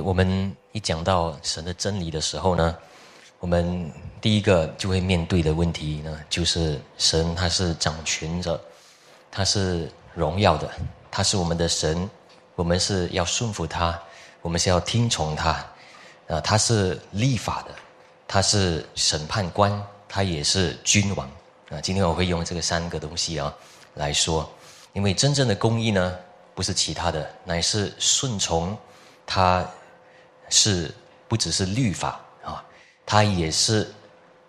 我们一讲到神的真理的时候呢，我们第一个就会面对的问题呢，就是神他是掌权者，他是荣耀的，他是我们的神，我们是要顺服他，我们是要听从他，啊，他是立法的，他是审判官，他也是君王，啊，今天我会用这个三个东西啊来说，因为真正的公义呢，不是其他的，乃是顺从。他是不只是律法啊，他也是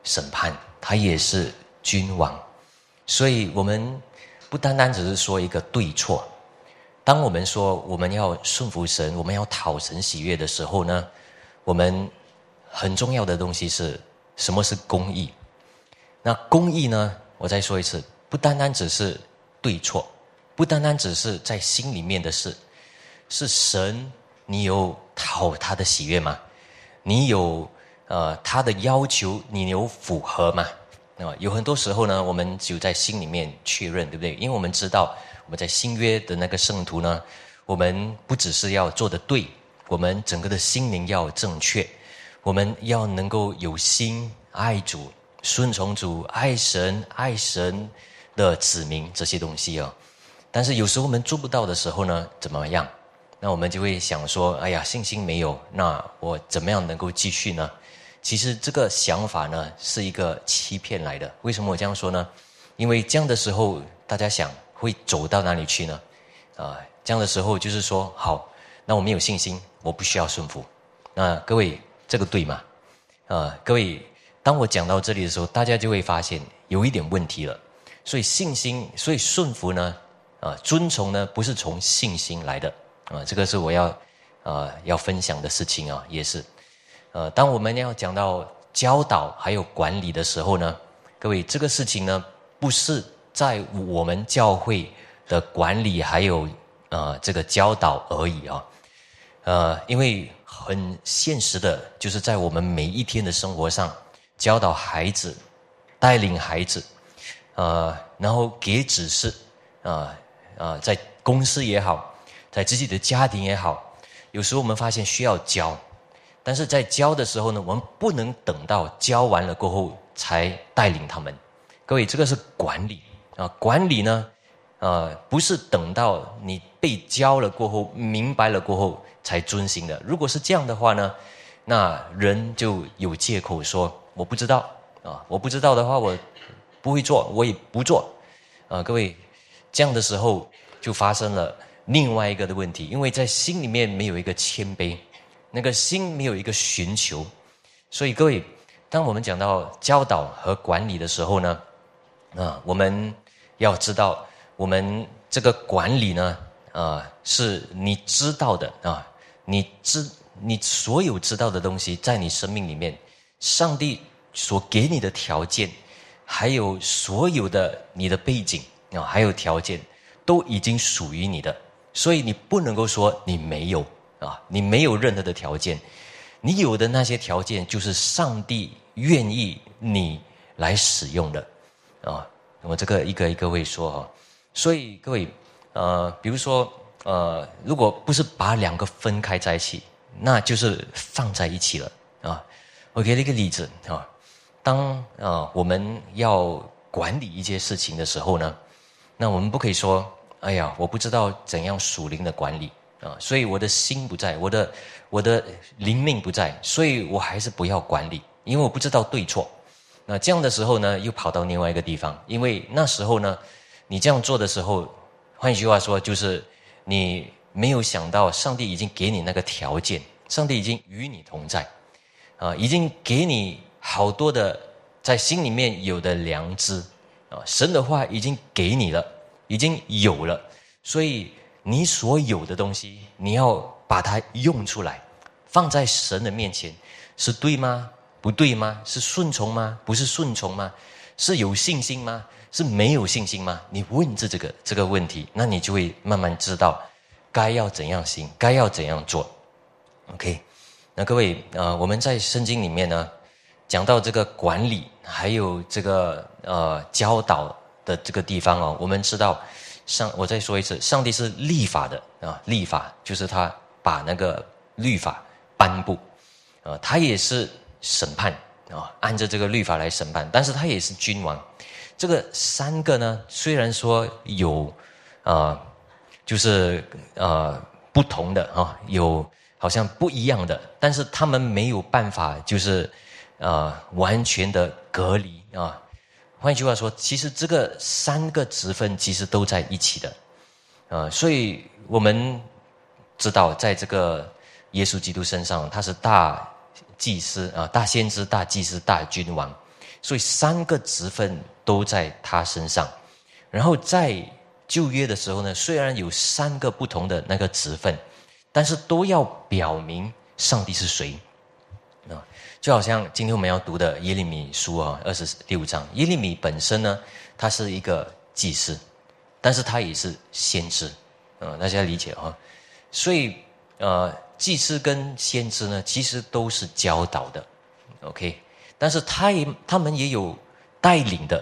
审判，他也是君王，所以我们不单单只是说一个对错。当我们说我们要顺服神，我们要讨神喜悦的时候呢，我们很重要的东西是什么是公义？那公义呢？我再说一次，不单单只是对错，不单单只是在心里面的事，是神。你有讨他的喜悦吗？你有呃他的要求，你有符合吗？那么，有很多时候呢，我们只有在心里面确认，对不对？因为我们知道我们在新约的那个圣徒呢，我们不只是要做的对，我们整个的心灵要正确，我们要能够有心爱主、顺从主、爱神、爱神的子民这些东西啊。但是有时候我们做不到的时候呢，怎么样？那我们就会想说：“哎呀，信心没有，那我怎么样能够继续呢？”其实这个想法呢，是一个欺骗来的。为什么我这样说呢？因为这样的时候，大家想会走到哪里去呢？啊，这样的时候就是说，好，那我没有信心，我不需要顺服。那各位，这个对吗？啊，各位，当我讲到这里的时候，大家就会发现有一点问题了。所以信心，所以顺服呢，啊，遵从呢，不是从信心来的。啊，这个是我要，呃，要分享的事情啊，也是，呃，当我们要讲到教导还有管理的时候呢，各位，这个事情呢，不是在我们教会的管理还有呃这个教导而已啊，呃，因为很现实的，就是在我们每一天的生活上，教导孩子，带领孩子，呃，然后给指示，啊啊，在公司也好。在自己的家庭也好，有时候我们发现需要教，但是在教的时候呢，我们不能等到教完了过后才带领他们。各位，这个是管理啊，管理呢，呃，不是等到你被教了过后、明白了过后才遵行的。如果是这样的话呢，那人就有借口说我不知道啊，我不知道的话，我不会做，我也不做啊。各位，这样的时候就发生了。另外一个的问题，因为在心里面没有一个谦卑，那个心没有一个寻求，所以各位，当我们讲到教导和管理的时候呢，啊，我们要知道，我们这个管理呢，啊，是你知道的啊，你知你所有知道的东西，在你生命里面，上帝所给你的条件，还有所有的你的背景啊，还有条件，都已经属于你的。所以你不能够说你没有啊，你没有任何的条件，你有的那些条件就是上帝愿意你来使用的啊。我这个一个一个会说哈。所以各位呃，比如说呃，如果不是把两个分开在一起，那就是放在一起了啊。我给了一个例子啊，当啊我们要管理一些事情的时候呢，那我们不可以说。哎呀，我不知道怎样属灵的管理啊，所以我的心不在，我的我的灵命不在，所以我还是不要管理，因为我不知道对错。那这样的时候呢，又跑到另外一个地方，因为那时候呢，你这样做的时候，换一句话说，就是你没有想到上帝已经给你那个条件，上帝已经与你同在，啊，已经给你好多的在心里面有的良知啊，神的话已经给你了。已经有了，所以你所有的东西，你要把它用出来，放在神的面前，是对吗？不对吗？是顺从吗？不是顺从吗？是有信心吗？是没有信心吗？你问这这个这个问题，那你就会慢慢知道该要怎样行，该要怎样做。OK，那各位啊，我们在圣经里面呢，讲到这个管理，还有这个呃教导。的这个地方哦，我们知道，上我再说一次，上帝是立法的啊，立法就是他把那个律法颁布，啊，他也是审判啊，按照这个律法来审判，但是他也是君王。这个三个呢，虽然说有啊，就是呃不同的啊，有好像不一样的，但是他们没有办法就是啊完全的隔离啊。换句话说，其实这个三个职分其实都在一起的，啊，所以我们知道，在这个耶稣基督身上，他是大祭司啊，大先知、大祭司、大君王，所以三个职分都在他身上。然后在旧约的时候呢，虽然有三个不同的那个职分，但是都要表明上帝是谁。就好像今天我们要读的耶利米书啊，二十六章，耶利米本身呢，他是一个祭司，但是他也是先知，嗯，大家理解哈。所以呃，祭司跟先知呢，其实都是教导的，OK，但是他也他们也有带领的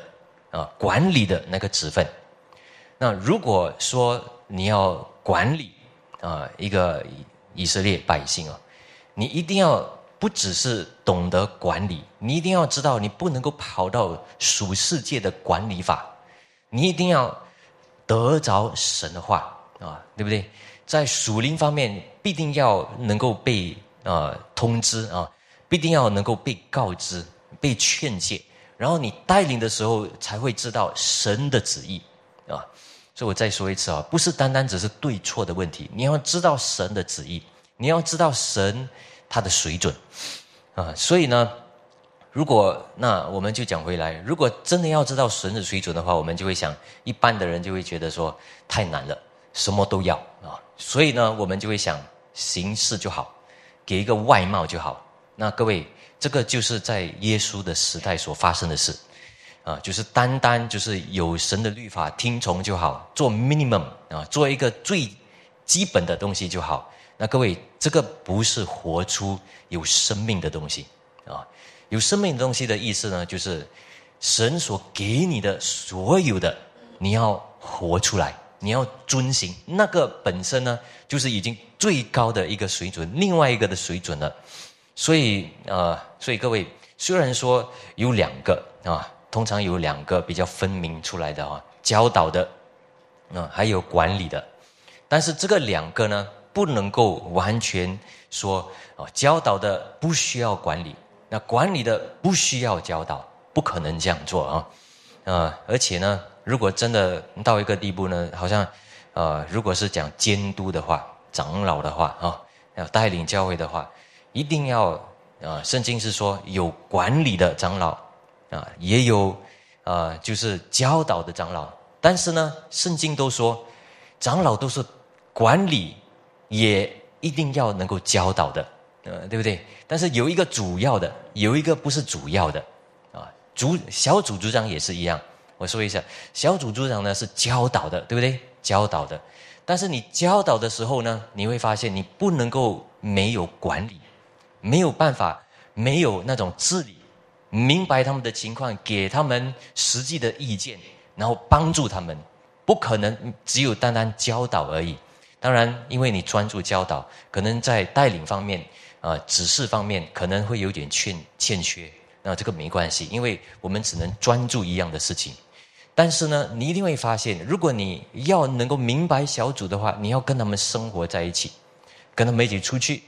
啊，管理的那个职分。那如果说你要管理啊一个以色列百姓啊，你一定要。不只是懂得管理，你一定要知道，你不能够跑到属世界的管理法，你一定要得着神的话啊，对不对？在属灵方面，必定要能够被啊通知啊，必定要能够被告知、被劝诫，然后你带领的时候才会知道神的旨意啊。所以我再说一次啊，不是单单只是对错的问题，你要知道神的旨意，你要知道神。他的水准，啊，所以呢，如果那我们就讲回来，如果真的要知道神的水准的话，我们就会想，一般的人就会觉得说太难了，什么都要啊，所以呢，我们就会想形式就好，给一个外貌就好。那各位，这个就是在耶稣的时代所发生的事，啊，就是单单就是有神的律法听从就好，做 minimum 啊，做一个最基本的东西就好。那各位，这个不是活出有生命的东西啊！有生命的东西的意思呢，就是神所给你的所有的，你要活出来，你要遵行。那个本身呢，就是已经最高的一个水准，另外一个的水准了。所以啊，所以各位，虽然说有两个啊，通常有两个比较分明出来的啊，教导的啊，还有管理的，但是这个两个呢？不能够完全说哦，教导的不需要管理，那管理的不需要教导，不可能这样做啊！啊，而且呢，如果真的到一个地步呢，好像呃，如果是讲监督的话，长老的话啊，要带领教会的话，一定要啊，圣经是说有管理的长老啊，也有啊，就是教导的长老，但是呢，圣经都说长老都是管理。也一定要能够教导的，呃，对不对？但是有一个主要的，有一个不是主要的，啊，组小组组长也是一样。我说一下，小组组长呢是教导的，对不对？教导的，但是你教导的时候呢，你会发现你不能够没有管理，没有办法，没有那种治理，明白他们的情况，给他们实际的意见，然后帮助他们，不可能只有单单教导而已。当然，因为你专注教导，可能在带领方面，啊，指示方面可能会有点欠欠缺。那这个没关系，因为我们只能专注一样的事情。但是呢，你一定会发现，如果你要能够明白小组的话，你要跟他们生活在一起，跟他们一起出去，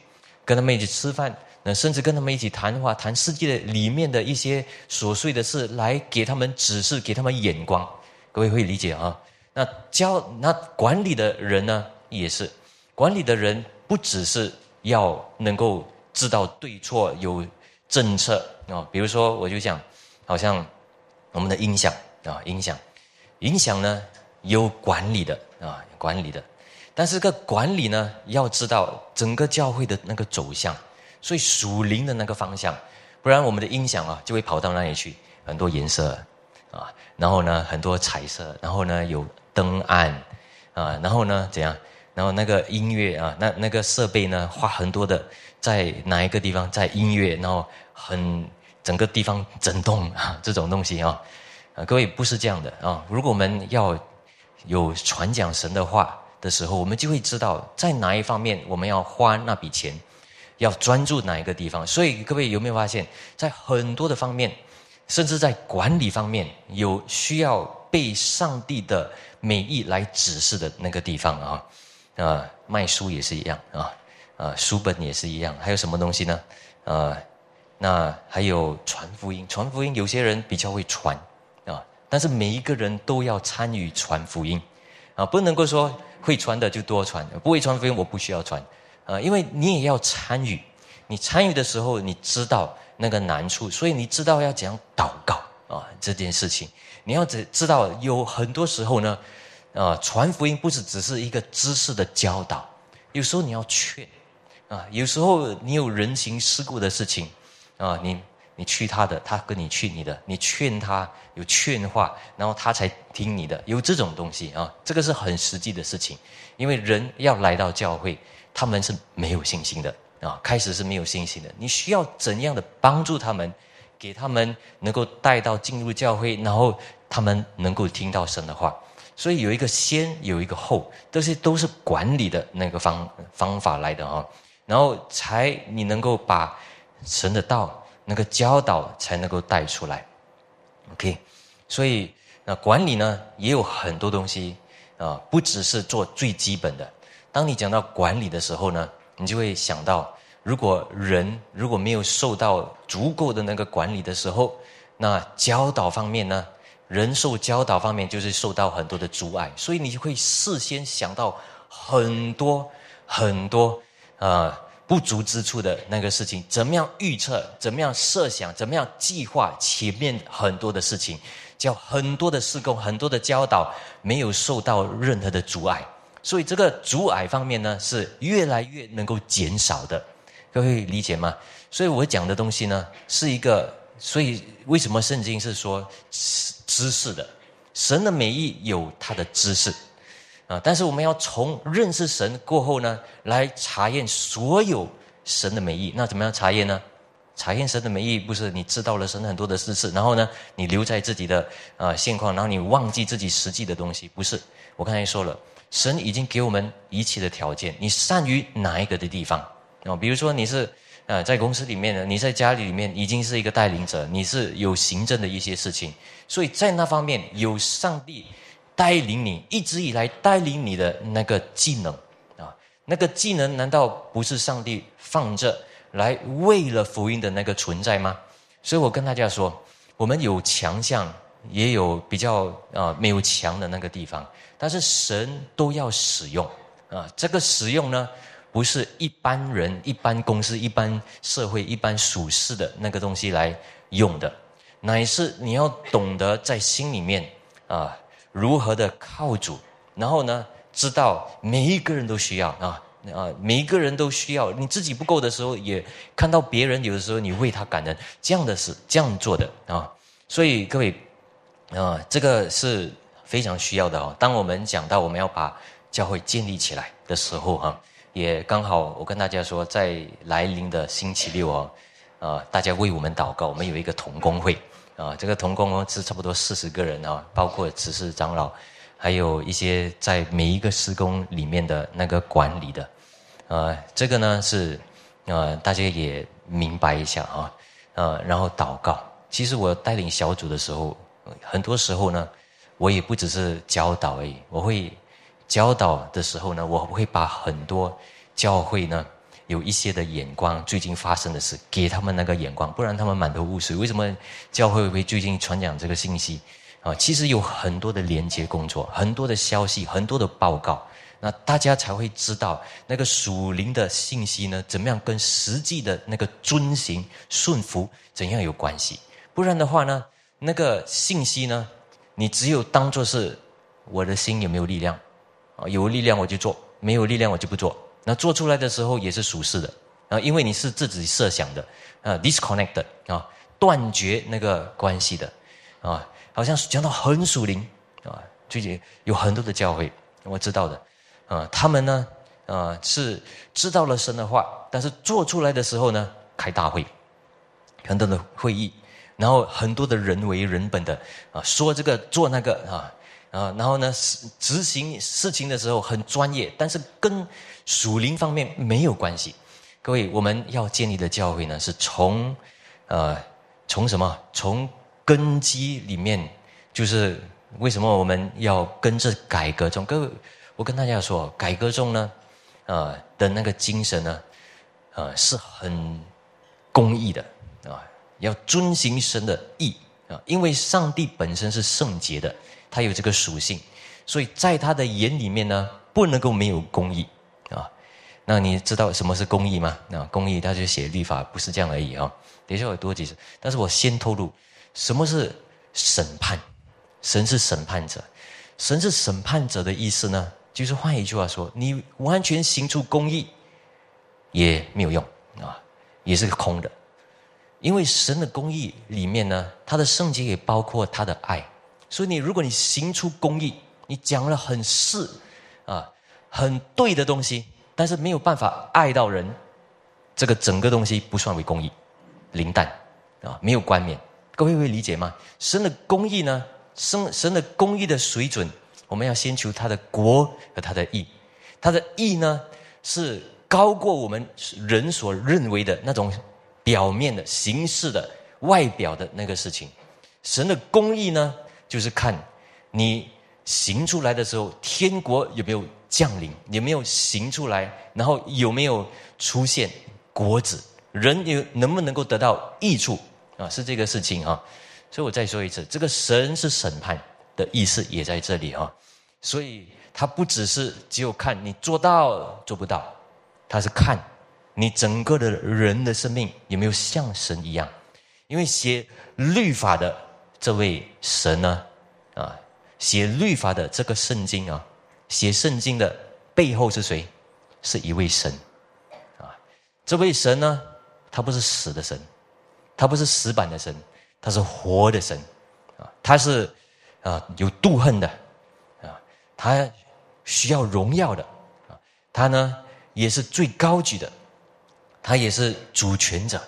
跟他们一起吃饭，那甚至跟他们一起谈话，谈世界里面的一些琐碎的事，来给他们指示，给他们眼光。各位会理解啊？那教那管理的人呢？也是，管理的人不只是要能够知道对错，有政策啊。比如说，我就讲，好像我们的音响啊，音响，音响呢有管理的啊，管理的。但是个管理呢，要知道整个教会的那个走向，所以属灵的那个方向，不然我们的音响啊就会跑到那里去，很多颜色啊，然后呢很多彩色，然后呢有灯暗啊，然后呢怎样？然后那个音乐啊，那那个设备呢，花很多的，在哪一个地方，在音乐，然后很整个地方震动啊，这种东西啊，啊，各位不是这样的啊。如果我们要有传讲神的话的时候，我们就会知道在哪一方面我们要花那笔钱，要专注哪一个地方。所以各位有没有发现，在很多的方面，甚至在管理方面，有需要被上帝的美意来指示的那个地方啊？啊，卖书也是一样啊，啊，书本也是一样。还有什么东西呢？呃，那还有传福音，传福音有些人比较会传啊，但是每一个人都要参与传福音啊，不能够说。会传的就多传，不会传福音我不需要传，啊，因为你也要参与，你参与的时候你知道那个难处，所以你知道要怎样祷告啊这件事情，你要知知道有很多时候呢，啊传福音不是只是一个知识的教导，有时候你要劝，啊有时候你有人情世故的事情，啊你。你去他的，他跟你去你的，你劝他有劝话，然后他才听你的，有这种东西啊，这个是很实际的事情。因为人要来到教会，他们是没有信心的啊，开始是没有信心的。你需要怎样的帮助他们，给他们能够带到进入教会，然后他们能够听到神的话。所以有一个先，有一个后，这些都是管理的那个方方法来的啊，然后才你能够把神的道。那个教导才能够带出来，OK，所以那管理呢也有很多东西啊，不只是做最基本的。当你讲到管理的时候呢，你就会想到，如果人如果没有受到足够的那个管理的时候，那教导方面呢，人受教导方面就是受到很多的阻碍，所以你会事先想到很多很多啊。不足之处的那个事情，怎么样预测？怎么样设想？怎么样计划前面很多的事情？叫很多的施工，很多的教导没有受到任何的阻碍，所以这个阻碍方面呢，是越来越能够减少的。各位理解吗？所以我讲的东西呢，是一个，所以为什么圣经是说知识的？神的美意有他的知识。啊！但是我们要从认识神过后呢，来查验所有神的美意。那怎么样查验呢？查验神的美意，不是你知道了神很多的知识，然后呢，你留在自己的啊现况，然后你忘记自己实际的东西。不是，我刚才说了，神已经给我们一切的条件。你善于哪一个的地方啊？比如说你是啊，在公司里面呢，你在家里里面已经是一个带领者，你是有行政的一些事情，所以在那方面有上帝。带领你一直以来带领你的那个技能啊，那个技能难道不是上帝放着来为了福音的那个存在吗？所以我跟大家说，我们有强项，也有比较啊没有强的那个地方，但是神都要使用啊。这个使用呢，不是一般人、一般公司、一般社会、一般属世的那个东西来用的，乃是你要懂得在心里面啊。如何的靠主，然后呢？知道每一个人都需要啊啊，每一个人都需要。你自己不够的时候，也看到别人有的时候，你为他感恩，这样的是这样做的啊。所以各位啊，这个是非常需要的哦。当我们讲到我们要把教会建立起来的时候哈，也刚好我跟大家说，在来临的星期六哦，啊，大家为我们祷告，我们有一个同工会。啊，这个同工是差不多四十个人啊，包括执事长老，还有一些在每一个施工里面的那个管理的，呃，这个呢是，呃，大家也明白一下啊，呃，然后祷告。其实我带领小组的时候，很多时候呢，我也不只是教导而已，我会教导的时候呢，我会把很多教会呢。有一些的眼光，最近发生的事，给他们那个眼光，不然他们满头雾水。为什么教会会最近传讲这个信息？啊，其实有很多的连接工作，很多的消息，很多的报告，那大家才会知道那个属灵的信息呢，怎么样跟实际的那个遵行顺服怎样有关系？不然的话呢，那个信息呢，你只有当做是我的心有没有力量？啊，有力量我就做，没有力量我就不做。那做出来的时候也是属实的啊，因为你是自己设想的啊，disconnect 啊，断绝那个关系的啊，好像讲到很属灵啊，最近有很多的教会我知道的啊，他们呢啊是知道了神的话，但是做出来的时候呢开大会，很多的会议，然后很多的人为人本的啊说这个做那个啊。啊，然后呢，执行事情的时候很专业，但是跟属灵方面没有关系。各位，我们要建立的教会呢，是从，呃，从什么？从根基里面，就是为什么我们要跟着改革中？各位，我跟大家说，改革中呢，呃的那个精神呢，呃，是很公义的啊，要遵行神的意啊，因为上帝本身是圣洁的，他有这个属性，所以在他的眼里面呢，不能够没有公义啊。那你知道什么是公义吗？那公义，他就写律法，不是这样而已啊。等一下我多解释，但是我先透露，什么是审判？神是审判者，神是审判者的意思呢？就是换一句话说，你完全行出公义也没有用啊，也是空的。因为神的公义里面呢，他的圣洁也包括他的爱，所以你如果你行出公义，你讲了很是啊，很对的东西。但是没有办法爱到人，这个整个东西不算为公义，零蛋啊，没有冠冕。各位会理解吗？神的公义呢？神神的公义的水准，我们要先求他的国和他的义。他的义呢，是高过我们人所认为的那种表面的形式的外表的那个事情。神的公义呢，就是看你行出来的时候，天国有没有？降临有没有行出来？然后有没有出现果子？人有能不能够得到益处啊？是这个事情啊！所以我再说一次，这个神是审判的意思也在这里啊！所以他不只是只有看你做到做不到，他是看你整个的人的生命有没有像神一样。因为写律法的这位神呢，啊，写律法的这个圣经啊。写圣经的背后是谁？是一位神，啊，这位神呢，他不是死的神，他不是死板的神，他是活的神，啊，他是啊有妒恨的，啊，他需要荣耀的，啊，他呢也是最高举的，他也是主权者，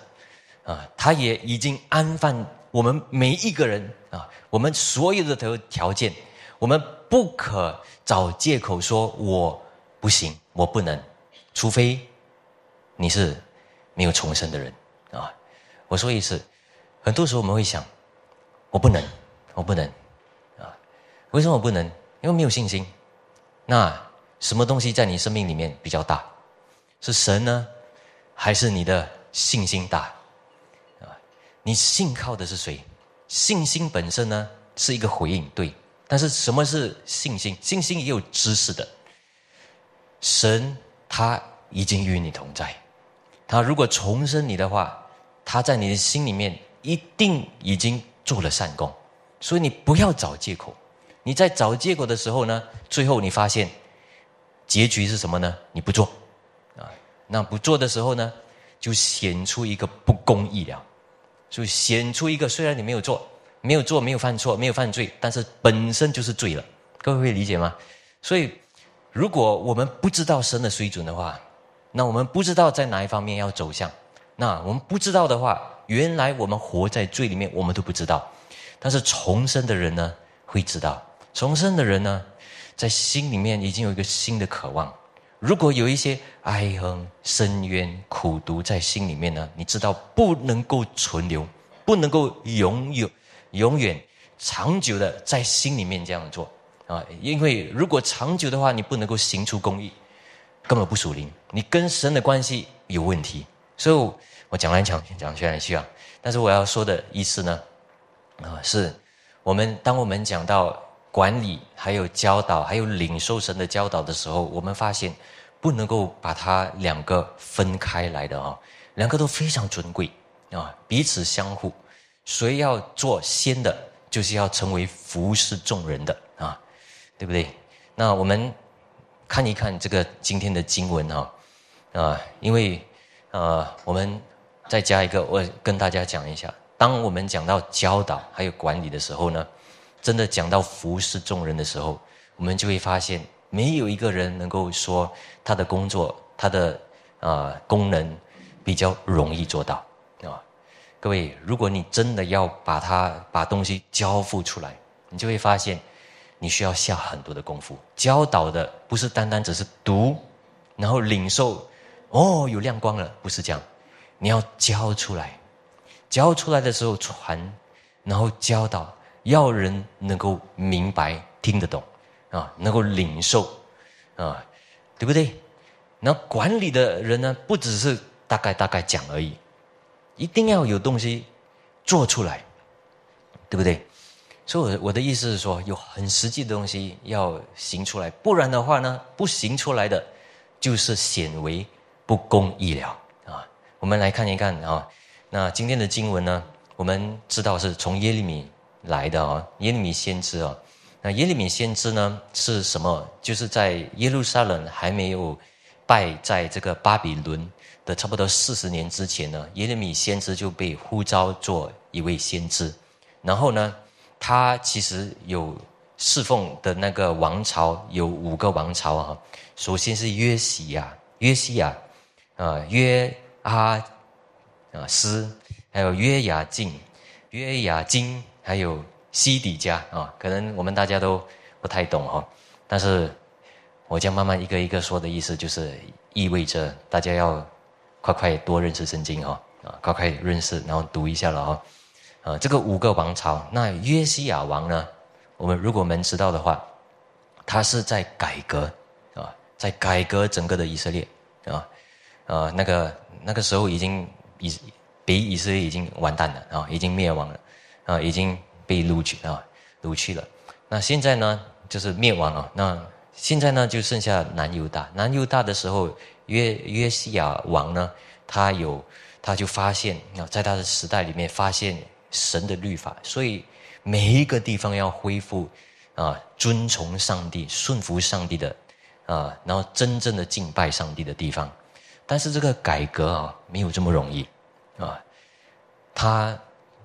啊，他也已经安放我们每一个人啊，我们所有的条条件，我们不可。找借口说我不行，我不能，除非你是没有重生的人啊！我说一次，很多时候我们会想，我不能，我不能啊！为什么我不能？因为没有信心。那什么东西在你生命里面比较大？是神呢，还是你的信心大？你信靠的是谁？信心本身呢，是一个回应，对。但是什么是信心？信心也有知识的。神他已经与你同在，他如果重生你的话，他在你的心里面一定已经做了善功。所以你不要找借口。你在找借口的时候呢，最后你发现结局是什么呢？你不做啊，那不做的时候呢，就显出一个不公义了，就显出一个虽然你没有做。没有做，没有犯错，没有犯罪，但是本身就是罪了。各位会理解吗？所以，如果我们不知道神的水准的话，那我们不知道在哪一方面要走向。那我们不知道的话，原来我们活在罪里面，我们都不知道。但是重生的人呢，会知道。重生的人呢，在心里面已经有一个新的渴望。如果有一些哀恨、深渊、苦毒在心里面呢，你知道不能够存留，不能够拥有。永远长久的在心里面这样做啊，因为如果长久的话，你不能够行出公义，根本不属灵，你跟神的关系有问题。所以，我讲来讲讲去来去啊，但是我要说的意思呢，啊，是我们当我们讲到管理、还有教导、还有领受神的教导的时候，我们发现不能够把它两个分开来的啊，两个都非常尊贵啊，彼此相互。谁要做先的，就是要成为服侍众人的啊，对不对？那我们看一看这个今天的经文哈啊，因为呃，我们再加一个，我跟大家讲一下，当我们讲到教导还有管理的时候呢，真的讲到服侍众人的时候，我们就会发现，没有一个人能够说他的工作、他的啊功能比较容易做到啊。各位，如果你真的要把它把东西交付出来，你就会发现，你需要下很多的功夫。教导的不是单单只是读，然后领受哦，有亮光了，不是这样，你要教出来，教出来的时候传，然后教导，要人能够明白、听得懂，啊，能够领受，啊，对不对？那管理的人呢，不只是大概大概讲而已，一定要有东西做出来，对不对？所以，我我的意思是说，有很实际的东西要行出来，不然的话呢，不行出来的，就是显为不公义了啊。我们来看一看啊，那今天的经文呢，我们知道是从耶利米来的哦，耶利米先知哦。那耶利米先知呢是什么？就是在耶路撒冷还没有败在这个巴比伦的差不多四十年之前呢，耶利米先知就被呼召做一位先知，然后呢。他其实有侍奉的那个王朝有五个王朝啊，首先是约西亚、约西亚，啊约阿啊斯，还有约雅敬、约雅金，还有西底家啊，可能我们大家都不太懂哈，但是我将慢慢一个一个说的意思，就是意味着大家要快快多认识圣经哈，啊快快认识，然后读一下了哦。啊，这个五个王朝，那约西亚王呢？我们如果我们知道的话，他是在改革啊，在改革整个的以色列啊，啊，那个那个时候已经以北以色列已经完蛋了啊，已经灭亡了啊，已经被掳去啊，掳去了。那现在呢，就是灭亡了。那现在呢，就剩下南犹大。南犹大的时候，约约西亚王呢，他有他就发现啊，在他的时代里面发现。神的律法，所以每一个地方要恢复啊，遵从上帝、顺服上帝的啊，然后真正的敬拜上帝的地方。但是这个改革啊，没有这么容易啊。他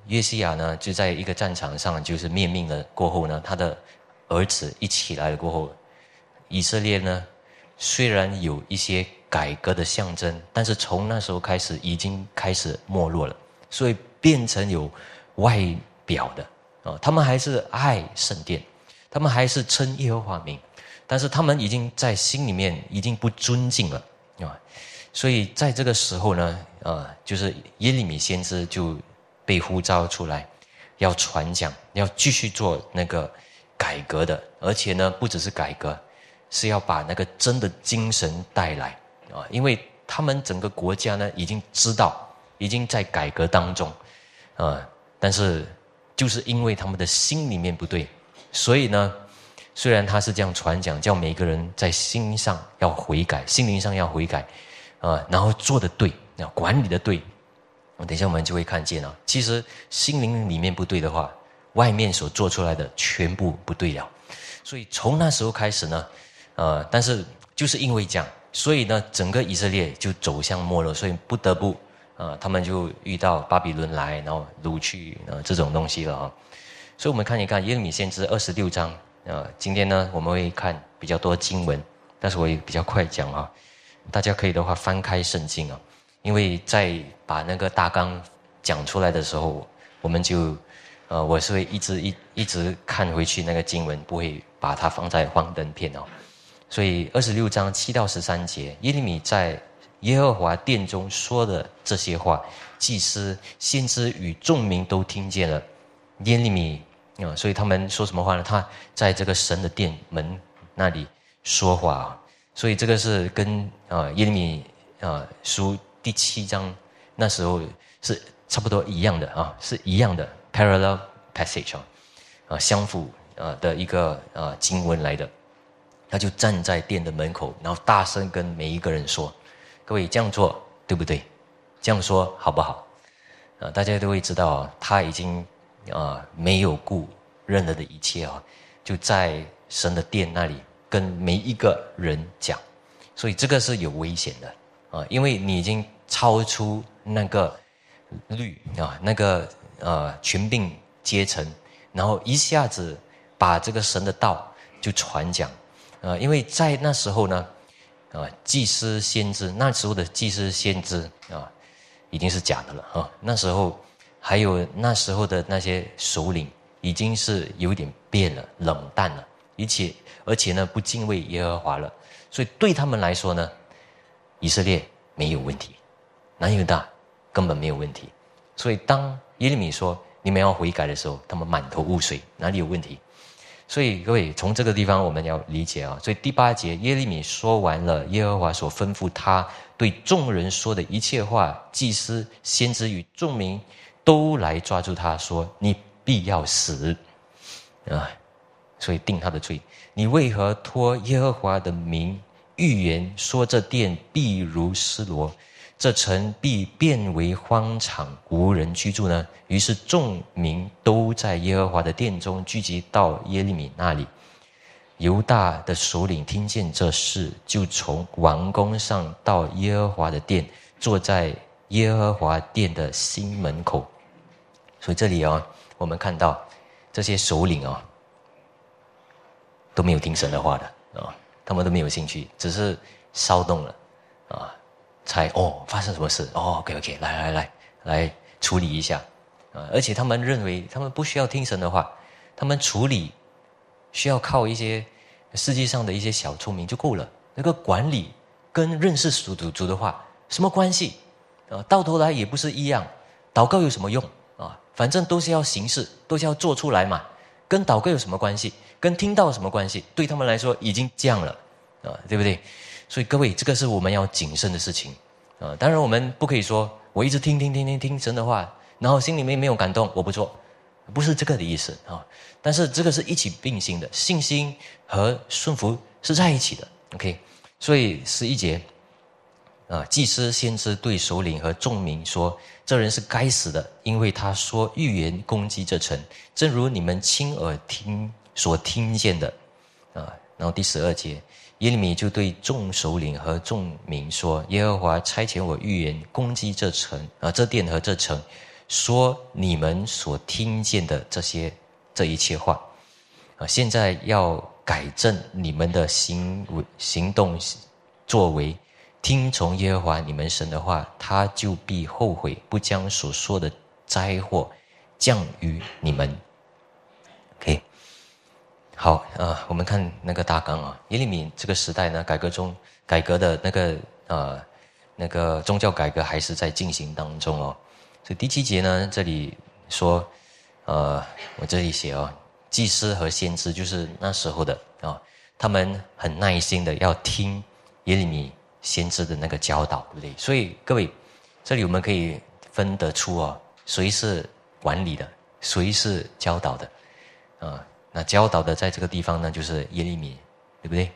约西亚呢，就在一个战场上就是灭命了过后呢，他的儿子一起来了过后，以色列呢虽然有一些改革的象征，但是从那时候开始已经开始没落了，所以变成有。外表的啊，他们还是爱圣殿，他们还是称耶和华名，但是他们已经在心里面已经不尊敬了啊，所以在这个时候呢，呃，就是耶利米先知就被呼召出来，要传讲，要继续做那个改革的，而且呢，不只是改革，是要把那个真的精神带来啊，因为他们整个国家呢，已经知道，已经在改革当中啊。但是，就是因为他们的心里面不对，所以呢，虽然他是这样传讲，叫每个人在心上要悔改，心灵上要悔改，啊，然后做的对，要管理的对，我等一下我们就会看见啊。其实心灵里面不对的话，外面所做出来的全部不对了。所以从那时候开始呢，呃，但是就是因为这样，所以呢，整个以色列就走向没落，所以不得不。啊，他们就遇到巴比伦来，然后掳去啊这种东西了啊。所以，我们看一看耶利米先知二十六章啊。今天呢，我们会看比较多经文，但是我也比较快讲啊。大家可以的话翻开圣经啊，因为在把那个大纲讲出来的时候，我们就呃，我是会一直一一直看回去那个经文，不会把它放在幻灯片哦。所以，二十六章七到十三节，耶利米在。耶和华殿中说的这些话，祭司、先知与众民都听见了。耶利米啊，所以他们说什么话呢？他在这个神的殿门那里说话，所以这个是跟啊耶利米啊书第七章那时候是差不多一样的啊，是一样的 parallel passage 啊，啊相符啊的一个啊经文来的。他就站在殿的门口，然后大声跟每一个人说。各位这样做对不对？这样说好不好？啊，大家都会知道啊，他已经啊没有顾任何的一切啊，就在神的殿那里跟每一个人讲，所以这个是有危险的啊，因为你已经超出那个律啊，那个呃群病阶层，然后一下子把这个神的道就传讲啊，因为在那时候呢。啊，祭司先知那时候的祭司先知啊，已经是假的了啊。那时候还有那时候的那些首领，已经是有点变了，冷淡了，而且而且呢，不敬畏耶和华了。所以对他们来说呢，以色列没有问题，哪有大？根本没有问题。所以当耶利米说你们要悔改的时候，他们满头雾水，哪里有问题？所以各位从这个地方我们要理解啊。所以第八节耶利米说完了耶和华所吩咐他对众人说的一切话，祭司、先知与众民都来抓住他说：“你必要死啊！”所以定他的罪。你为何托耶和华的名预言说这殿必如失罗？这城必变为荒场，无人居住呢。于是众民都在耶和华的殿中聚集到耶利米那里。犹大的首领听见这事，就从王宫上到耶和华的殿，坐在耶和华殿的新门口。所以这里啊，我们看到这些首领啊，都没有听神的话的啊，他们都没有兴趣，只是骚动了啊。才哦，发生什么事？哦，OK OK，来来来，来处理一下啊！而且他们认为，他们不需要听神的话，他们处理需要靠一些世界上的一些小聪明就够了。那个管理跟认识属主主的话什么关系啊？到头来也不是一样。祷告有什么用啊？反正都是要行事，都是要做出来嘛。跟祷告有什么关系？跟听到什么关系？对他们来说已经降了啊，对不对？所以各位，这个是我们要谨慎的事情啊！当然，我们不可以说我一直听听听听听神的话，然后心里面没有感动，我不做，不是这个的意思啊！但是这个是一起并行的，信心和顺服是在一起的。OK，所以十一节啊，祭司先知对首领和众民说：“这人是该死的，因为他说预言攻击这城，正如你们亲耳听所听见的啊。”然后第十二节。耶利米就对众首领和众民说：“耶和华差遣我预言攻击这城啊，这殿和这城，说你们所听见的这些这一切话啊，现在要改正你们的行为、行动、作为，听从耶和华你们神的话，他就必后悔，不将所说的灾祸降于你们。” OK。好啊，我们看那个大纲啊。耶利米这个时代呢，改革中改革的那个呃那个宗教改革还是在进行当中哦。所以第七节呢，这里说，呃，我这里写哦，祭司和先知就是那时候的啊，他们很耐心的要听耶利米先知的那个教导，对不对？所以各位，这里我们可以分得出哦，谁是管理的，谁是教导的，啊。那教导的在这个地方呢，就是耶利米，对不对？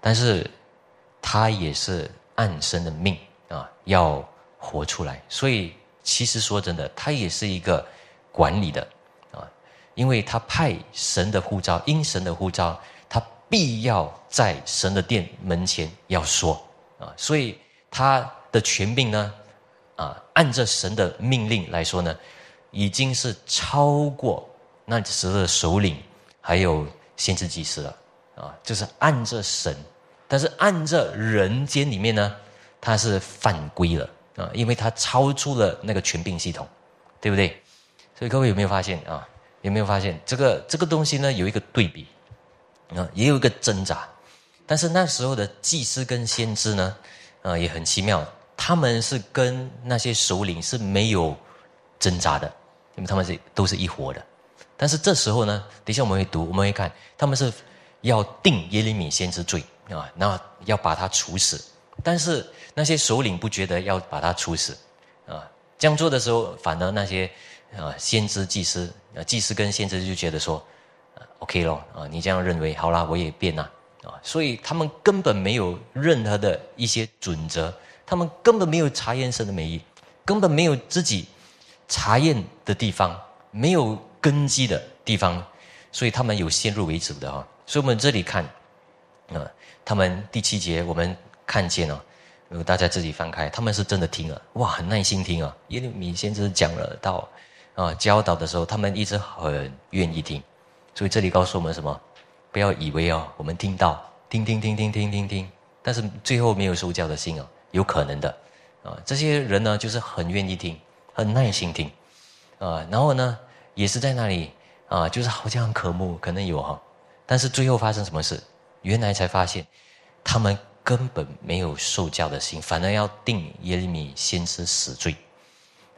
但是他也是暗生的命啊，要活出来。所以其实说真的，他也是一个管理的啊，因为他派神的护照，因神的护照，他必要在神的殿门前要说啊，所以他的权柄呢，啊，按着神的命令来说呢，已经是超过那时的首领。还有先知祭司了，啊，就是按着神，但是按着人间里面呢，他是犯规了啊，因为他超出了那个权柄系统，对不对？所以各位有没有发现啊？有没有发现这个这个东西呢？有一个对比啊，也有一个挣扎，但是那时候的祭司跟先知呢，啊，也很奇妙，他们是跟那些首领是没有挣扎的，因为他们是都是一伙的。但是这时候呢，等下我们会读，我们会看，他们是要定耶利米先知罪啊，那要把他处死。但是那些首领不觉得要把他处死啊，这样做的时候，反而那些啊先知祭司啊祭司跟先知就觉得说，OK 咯啊，你这样认为，好啦，我也变啦啊，所以他们根本没有任何的一些准则，他们根本没有查验神的美意，根本没有自己查验的地方，没有。根基的地方，所以他们有先入为主的哈。所以我们这里看，啊，他们第七节我们看见了，如果大家自己翻开，他们是真的听了，哇，很耐心听啊。耶利米先知讲了道，啊，教导的时候，他们一直很愿意听。所以这里告诉我们什么？不要以为哦，我们听到，听听听听听听听，但是最后没有受教的心哦，有可能的，啊，这些人呢，就是很愿意听，很耐心听，啊，然后呢？也是在那里啊，就是好像很渴慕，可能有哈，但是最后发生什么事？原来才发现，他们根本没有受教的心，反而要定耶利米先知死罪。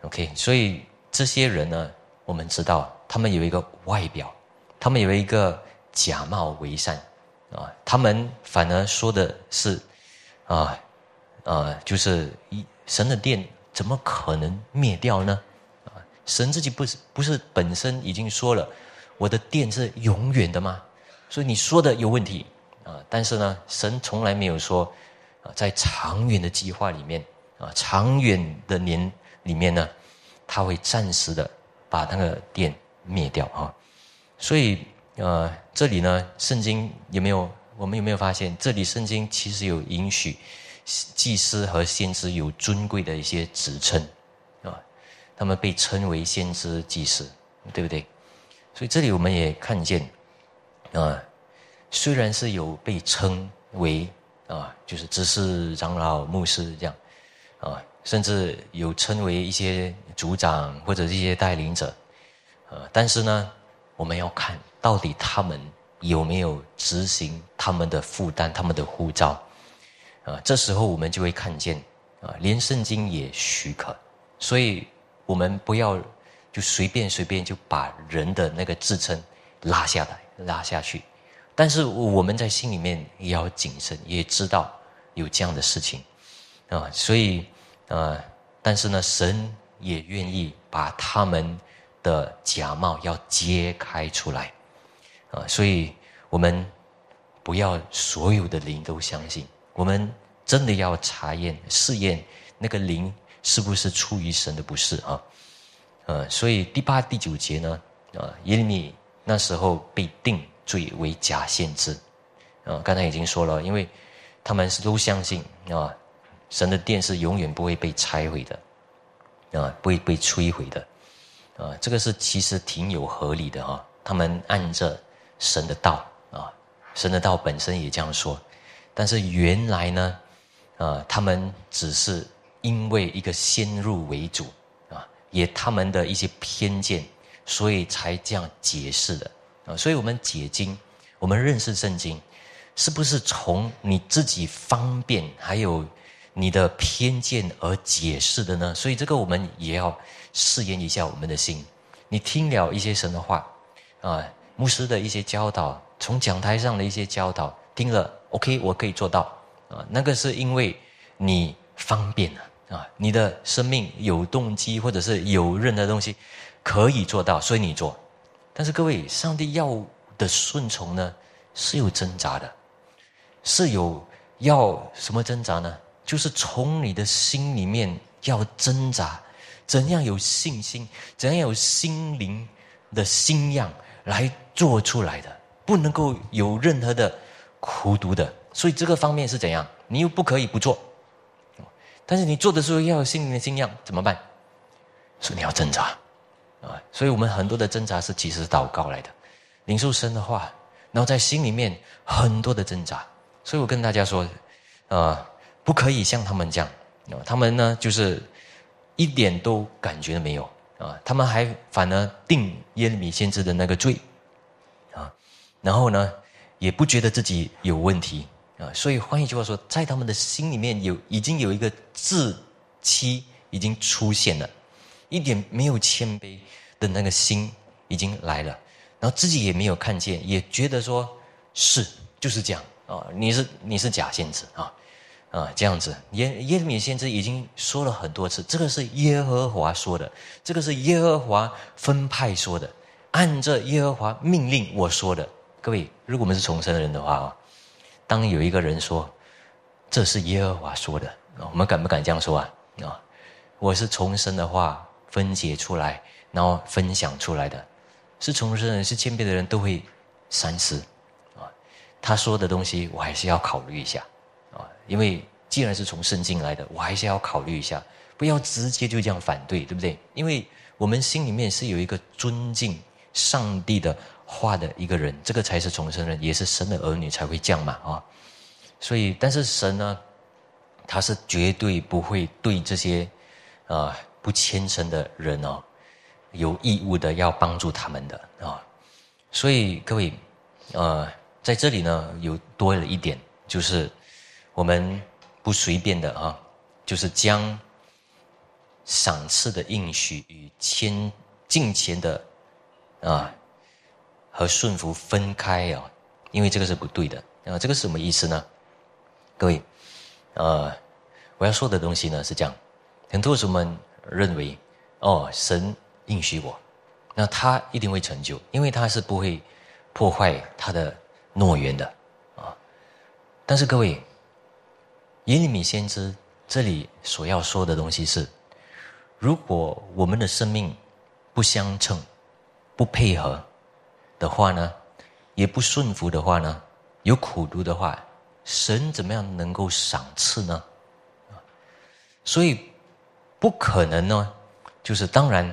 OK，所以这些人呢，我们知道他们有一个外表，他们有一个假冒为善啊，他们反而说的是啊啊，就是一神的殿怎么可能灭掉呢？神自己不是不是本身已经说了，我的殿是永远的吗？所以你说的有问题。啊，但是呢，神从来没有说，啊，在长远的计划里面，啊，长远的年里面呢，他会暂时的把那个殿灭掉啊。所以，呃，这里呢，圣经有没有？我们有没有发现，这里圣经其实有允许祭司和先知有尊贵的一些职称？他们被称为先知、祭司，对不对？所以这里我们也看见，啊。虽然是有被称为啊，就是知识长老、牧师这样，啊，甚至有称为一些组长或者一些带领者，啊，但是呢，我们要看到底他们有没有执行他们的负担、他们的护照，啊，这时候我们就会看见啊，连圣经也许可，所以我们不要就随便随便就把人的那个自称拉下来、拉下去。但是我们在心里面也要谨慎，也知道有这样的事情，啊，所以啊，但是呢，神也愿意把他们的假冒要揭开出来，啊，所以我们不要所有的灵都相信，我们真的要查验试验那个灵是不是出于神的不是啊，呃，所以第八、第九节呢，啊，耶利米那时候被定。罪为假先知，啊，刚才已经说了，因为他们是都相信啊，神的殿是永远不会被拆毁的，啊，不会被摧毁的，啊，这个是其实挺有合理的啊。他们按着神的道啊，神的道本身也这样说，但是原来呢，啊，他们只是因为一个先入为主啊，也他们的一些偏见，所以才这样解释的。啊，所以我们解经，我们认识圣经，是不是从你自己方便还有你的偏见而解释的呢？所以这个我们也要试验一下我们的心。你听了一些神的话，啊，牧师的一些教导，从讲台上的一些教导，听了，OK，我可以做到。啊，那个是因为你方便，啊，啊你的生命有动机或者是有任何东西可以做到，所以你做。但是各位，上帝要的顺从呢，是有挣扎的，是有要什么挣扎呢？就是从你的心里面要挣扎，怎样有信心，怎样有心灵的心样来做出来的，不能够有任何的苦读的。所以这个方面是怎样？你又不可以不做，但是你做的时候要有心灵的信仰，怎么办？所以你要挣扎。啊，所以我们很多的挣扎是其实是祷告来的，领受神的话，然后在心里面很多的挣扎。所以我跟大家说，啊，不可以像他们这样，啊，他们呢就是一点都感觉都没有啊，他们还反而定耶利米先知的那个罪，啊，然后呢也不觉得自己有问题所以换一句话说，在他们的心里面有已经有一个自欺已经出现了。一点没有谦卑的那个心已经来了，然后自己也没有看见，也觉得说是就是这样啊，你是你是假先知啊啊这样子。耶耶利米先知已经说了很多次，这个是耶和华说的，这个是耶和华分派说的，按着耶和华命令我说的。各位，如果我们是重生的人的话啊，当有一个人说这是耶和华说的，我们敢不敢这样说啊啊？我是重生的话。分解出来，然后分享出来的，是重生人，是谦卑的人都会三思啊。他说的东西，我还是要考虑一下啊。因为既然是从圣经来的，我还是要考虑一下，不要直接就这样反对，对不对？因为我们心里面是有一个尊敬上帝的话的一个人，这个才是重生人，也是神的儿女才会这样嘛啊。所以，但是神呢，他是绝对不会对这些啊。不虔诚的人哦，有义务的要帮助他们的啊，所以各位，呃，在这里呢，有多了一点，就是我们不随便的啊，就是将赏赐的应许与千金钱的啊和顺服分开啊，因为这个是不对的啊。这个是什么意思呢？各位，呃，我要说的东西呢是这样：很多时候我们认为，哦，神应许我，那他一定会成就，因为他是不会破坏他的诺言的啊。但是各位。耶利米先知这里所要说的东西是：如果我们的生命不相称、不配合的话呢，也不顺服的话呢，有苦读的话，神怎么样能够赏赐呢？所以不可能呢，就是当然，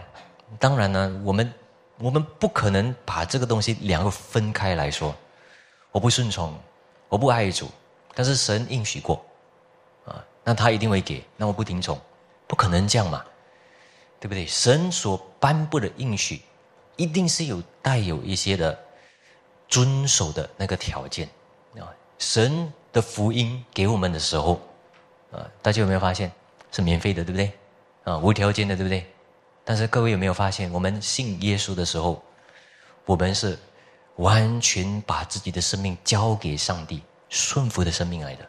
当然呢，我们我们不可能把这个东西两个分开来说。我不顺从，我不爱主，但是神应许过。啊那他一定会给，那我不听从，不可能这样嘛，对不对？神所颁布的应许，一定是有带有一些的遵守的那个条件啊。神的福音给我们的时候，啊，大家有没有发现是免费的，对不对？啊，无条件的，对不对？但是各位有没有发现，我们信耶稣的时候，我们是完全把自己的生命交给上帝，顺服的生命来的，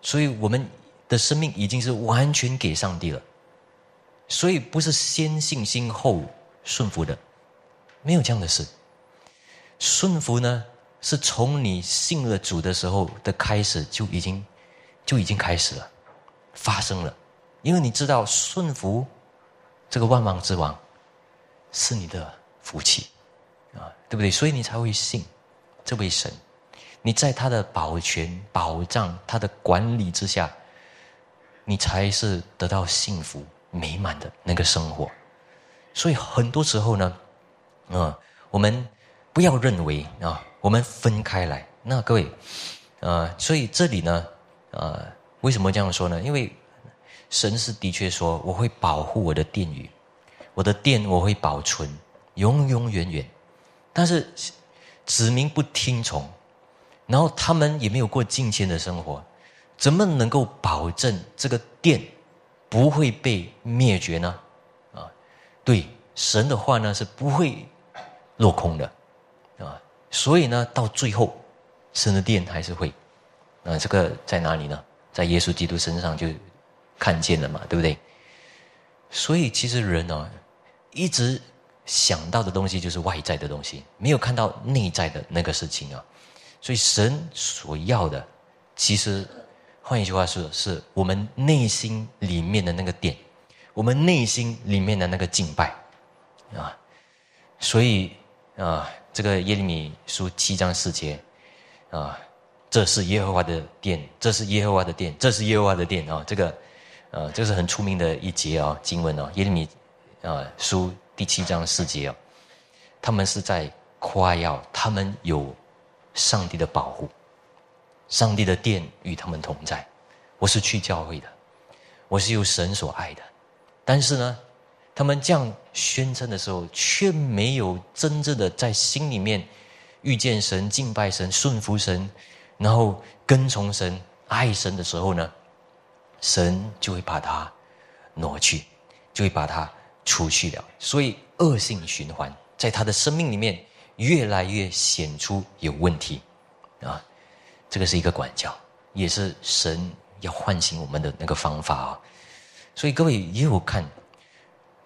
所以我们。的生命已经是完全给上帝了，所以不是先信心后顺服的，没有这样的事。顺服呢，是从你信了主的时候的开始就已经就已经开始了，发生了，因为你知道顺服这个万王之王是你的福气啊，对不对？所以你才会信这位神，你在他的保全、保障、他的管理之下。你才是得到幸福美满的那个生活，所以很多时候呢，啊，我们不要认为啊，我们分开来。那各位，啊，所以这里呢，啊，为什么这样说呢？因为神是的确说，我会保护我的殿宇，我的殿我会保存永永远远。但是子民不听从，然后他们也没有过敬虔的生活。怎么能够保证这个殿不会被灭绝呢？啊，对，神的话呢是不会落空的，啊，所以呢，到最后，神的殿还是会，啊，这个在哪里呢？在耶稣基督身上就看见了嘛，对不对？所以其实人呢，一直想到的东西就是外在的东西，没有看到内在的那个事情啊。所以神所要的，其实。换一句话说，是我们内心里面的那个点，我们内心里面的那个敬拜，啊，所以啊，这个耶利米书七章四节，啊，这是耶和华的殿，这是耶和华的殿，这是耶和华的殿啊，这个，呃，这是很出名的一节啊，经文哦，耶利米啊书第七章四节啊，他们是在夸耀，他们有上帝的保护。上帝的殿与他们同在，我是去教会的，我是由神所爱的，但是呢，他们这样宣称的时候，却没有真正的在心里面遇见神、敬拜神、顺服神，然后跟从神、爱神的时候呢，神就会把它挪去，就会把它除去了，所以恶性循环在他的生命里面越来越显出有问题啊。这个是一个管教，也是神要唤醒我们的那个方法啊！所以各位也有看，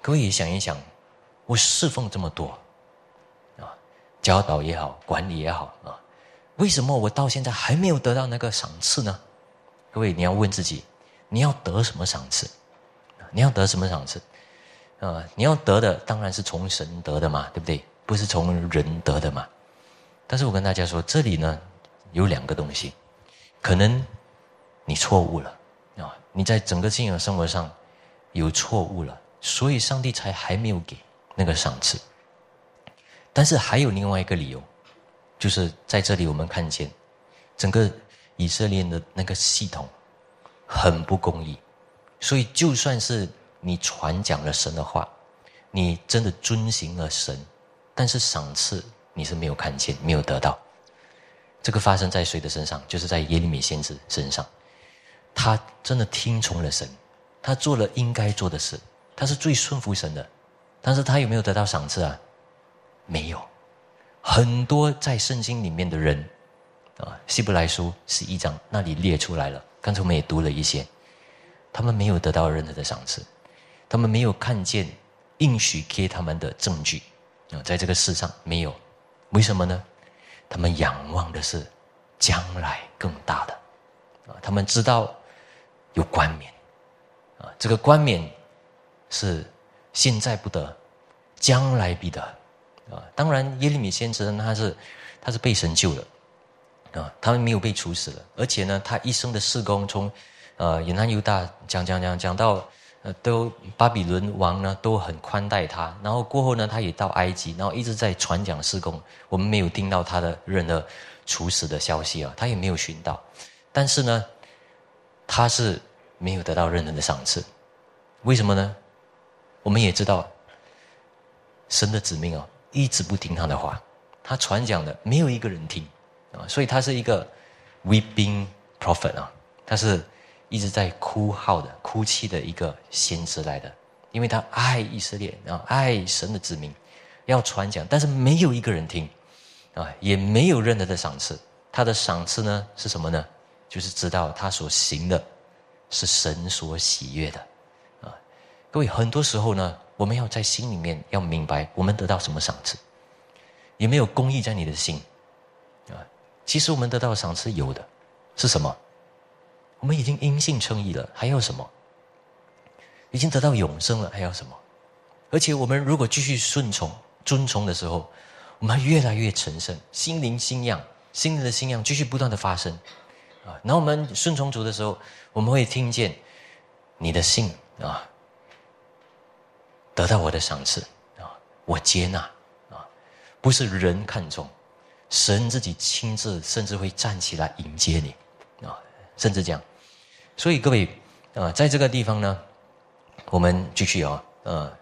各位也想一想，我侍奉这么多啊，教导也好，管理也好啊，为什么我到现在还没有得到那个赏赐呢？各位你要问自己，你要得什么赏赐？你要得什么赏赐？啊，你要得的当然是从神得的嘛，对不对？不是从人得的嘛。但是我跟大家说，这里呢。有两个东西，可能你错误了啊！你在整个信仰生活上有错误了，所以上帝才还没有给那个赏赐。但是还有另外一个理由，就是在这里我们看见整个以色列的那个系统很不公义，所以就算是你传讲了神的话，你真的遵行了神，但是赏赐你是没有看见，没有得到。这个发生在谁的身上？就是在耶利米先知身上。他真的听从了神，他做了应该做的事，他是最顺服神的。但是他有没有得到赏赐啊？没有。很多在圣经里面的人，啊，希伯来书十一章那里列出来了。刚才我们也读了一些，他们没有得到任何的赏赐，他们没有看见应许给他们的证据啊，在这个世上没有。为什么呢？他们仰望的是将来更大的啊，他们知道有冠冕啊，这个冠冕是现在不得，将来必得。啊，当然耶利米先知他是他是被神救了，啊，他们没有被处死了，而且呢，他一生的事工从，呃，沿南犹大讲讲讲讲到，呃，都巴比伦王呢都很宽待他，然后过后呢，他也到埃及，然后一直在传讲事工，我们没有听到他的任何处死的消息啊，他也没有寻到，但是呢，他是没有得到任何的赏赐，为什么呢？我们也知道神的子命哦。一直不听他的话，他传讲的没有一个人听啊，所以他是一个 weeping prophet 啊，他是一直在哭号的、哭泣的一个先知来的，因为他爱以色列啊，爱神的子民，要传讲，但是没有一个人听啊，也没有任何的赏赐。他的赏赐呢是什么呢？就是知道他所行的是神所喜悦的。各位，很多时候呢。我们要在心里面要明白，我们得到什么赏赐，有没有公义在你的心啊？其实我们得到赏赐有的是什么？我们已经因信称义了，还要什么？已经得到永生了，还要什么？而且我们如果继续顺从、遵从的时候，我们越来越成圣，心灵信仰、心灵的信仰继续不断的发生啊。然后我们顺从主的时候，我们会听见你的信啊。得到我的赏赐啊，我接纳啊，不是人看重，神自己亲自甚至会站起来迎接你啊，甚至这样。所以各位啊，在这个地方呢，我们继续啊，呃，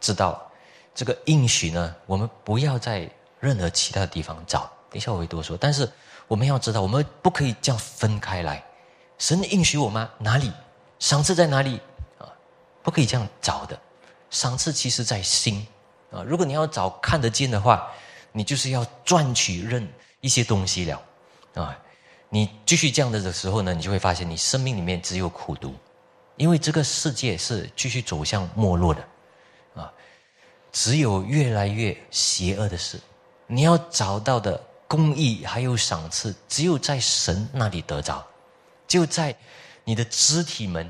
知道这个应许呢，我们不要在任何其他的地方找。等一下我会多说，但是我们要知道，我们不可以这样分开来。神应许我吗？哪里？赏赐在哪里？啊，不可以这样找的。赏赐其实在心啊！如果你要找看得见的话，你就是要赚取任一些东西了啊！你继续这样的的时候呢，你就会发现你生命里面只有苦毒，因为这个世界是继续走向没落的啊！只有越来越邪恶的事，你要找到的公义还有赏赐，只有在神那里得着，就在你的肢体们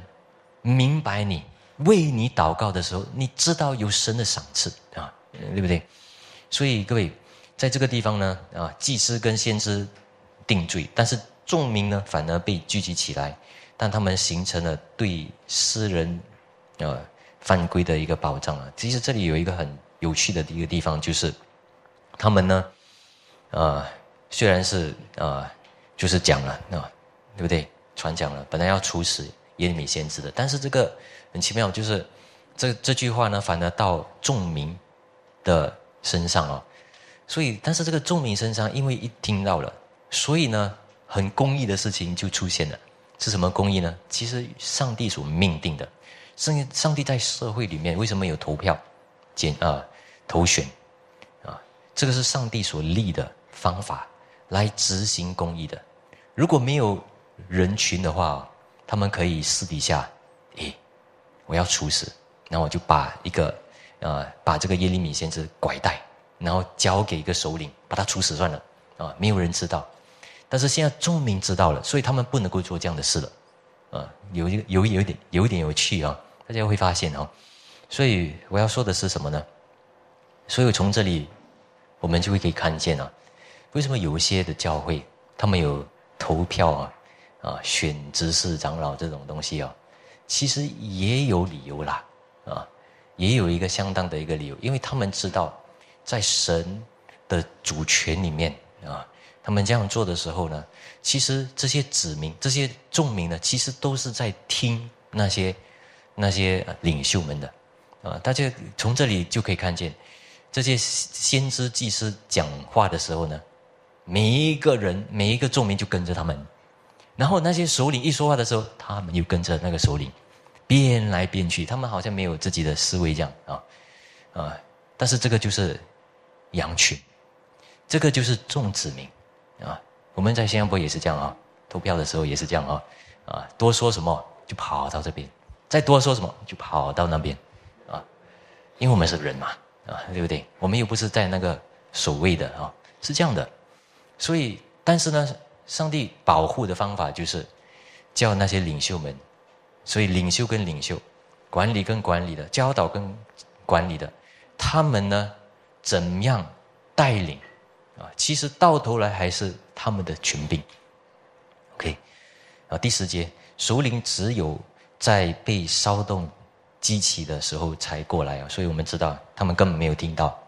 明白你。为你祷告的时候，你知道有神的赏赐啊，对不对？所以各位，在这个地方呢，啊，祭司跟先知定罪，但是众民呢反而被聚集起来，但他们形成了对私人啊犯规的一个保障啊。其实这里有一个很有趣的一个地方，就是他们呢，啊，虽然是啊，就是讲了啊，对不对？传讲了，本来要处死耶利米先知的，但是这个。很奇妙，就是这这句话呢，反而到众民的身上哦。所以，但是这个众民身上，因为一听到了，所以呢，很公义的事情就出现了。是什么公义呢？其实上帝所命定的。上上帝在社会里面为什么有投票、拣啊投选啊？这个是上帝所立的方法来执行公义的。如果没有人群的话，他们可以私底下，我要处死，然后我就把一个，呃，把这个耶利米先知拐带，然后交给一个首领，把他处死算了，啊，没有人知道。但是现在众民知道了，所以他们不能够做这样的事了，啊，有一有有一点有一点有趣啊，大家会发现哦。所以我要说的是什么呢？所以从这里我们就会可以看见啊，为什么有一些的教会他们有投票啊，啊，选执事长老这种东西啊。其实也有理由啦，啊，也有一个相当的一个理由，因为他们知道，在神的主权里面啊，他们这样做的时候呢，其实这些子民、这些众民呢，其实都是在听那些那些领袖们的，啊，大家从这里就可以看见，这些先知祭司讲话的时候呢，每一个人、每一个众民就跟着他们。然后那些首领一说话的时候，他们又跟着那个首领变来变去，他们好像没有自己的思维这样啊啊！但是这个就是羊群，这个就是众子民啊。我们在新加坡也是这样啊，投票的时候也是这样啊啊，多说什么就跑到这边，再多说什么就跑到那边啊，因为我们是人嘛啊，对不对？我们又不是在那个守卫的啊，是这样的。所以，但是呢，上帝保护的方法就是叫那些领袖们，所以领袖跟领袖，管理跟管理的，教导跟管理的，他们呢怎样带领啊？其实到头来还是他们的群兵。OK，啊，第十节，首领只有在被骚动激起的时候才过来啊，所以我们知道他们根本没有听到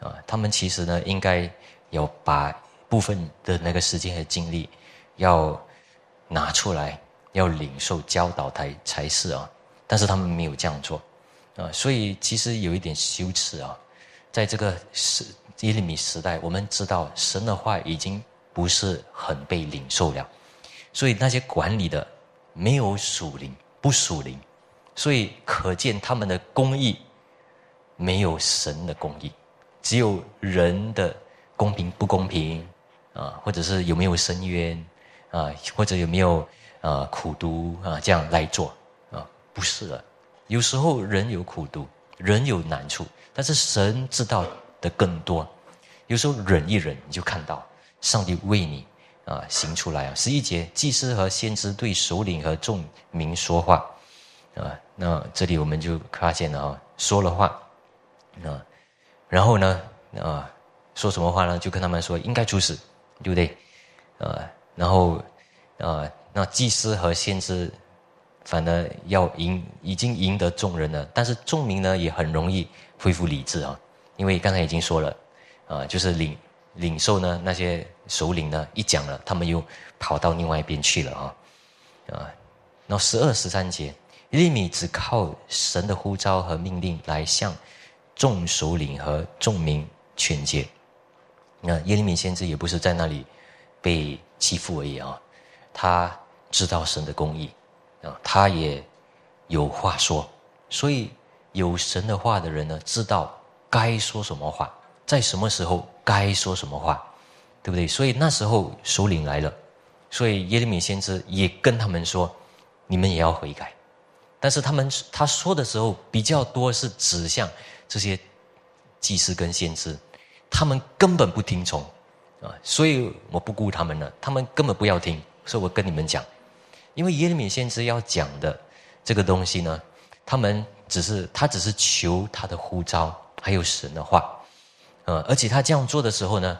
啊，他们其实呢应该要把。部分的那个时间和精力，要拿出来，要领受教导才才是啊。但是他们没有这样做，啊，所以其实有一点羞耻啊。在这个时耶利米时代，我们知道神的话已经不是很被领受了，所以那些管理的没有属灵，不属灵，所以可见他们的公义没有神的公义，只有人的公平不公平。啊，或者是有没有深渊，啊，或者有没有啊苦读啊，这样来做啊？不是的，有时候人有苦读，人有难处，但是神知道的更多。有时候忍一忍，你就看到上帝为你啊行出来啊。十一节，祭司和先知对首领和众民说话啊。那这里我们就发现了啊，说了话啊，然后呢啊，说什么话呢？就跟他们说应该出事。对不对？啊，然后，啊，那祭司和先知，反而要赢，已经赢得众人了。但是众民呢，也很容易恢复理智啊，因为刚才已经说了，啊，就是领领受呢，那些首领呢，一讲了，他们又跑到另外一边去了啊，啊，那十二十三节，利米只靠神的呼召和命令来向众首领和众民劝诫。那耶利米先知也不是在那里被欺负而已啊，他知道神的公义啊，他也有话说，所以有神的话的人呢，知道该说什么话，在什么时候该说什么话，对不对？所以那时候首领来了，所以耶利米先知也跟他们说，你们也要悔改，但是他们他说的时候比较多是指向这些祭司跟先知。他们根本不听从，啊，所以我不顾他们了。他们根本不要听，所以我跟你们讲，因为耶利米先知要讲的这个东西呢，他们只是他只是求他的呼召，还有神的话，呃，而且他这样做的时候呢，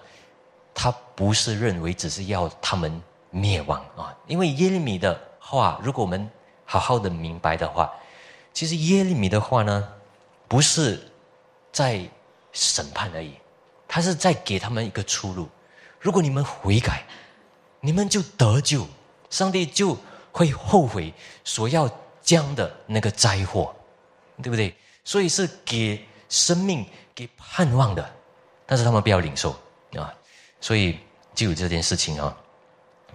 他不是认为只是要他们灭亡啊，因为耶利米的话，如果我们好好的明白的话，其实耶利米的话呢，不是在审判而已。他是在给他们一个出路，如果你们悔改，你们就得救，上帝就会后悔所要将的那个灾祸，对不对？所以是给生命、给盼望的，但是他们不要领受啊，所以就有这件事情啊，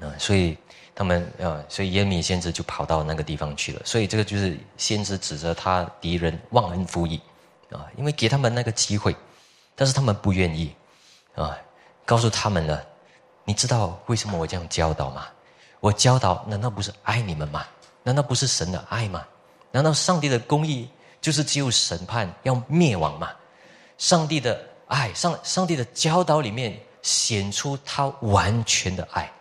啊，所以他们啊，所以耶米先知就跑到那个地方去了，所以这个就是先知指责他敌人忘恩负义啊，因为给他们那个机会。但是他们不愿意，啊，告诉他们了，你知道为什么我这样教导吗？我教导难道不是爱你们吗？难道不是神的爱吗？难道上帝的公义就是只有审判要灭亡吗？上帝的爱，上上帝的教导里面显出他完全的爱，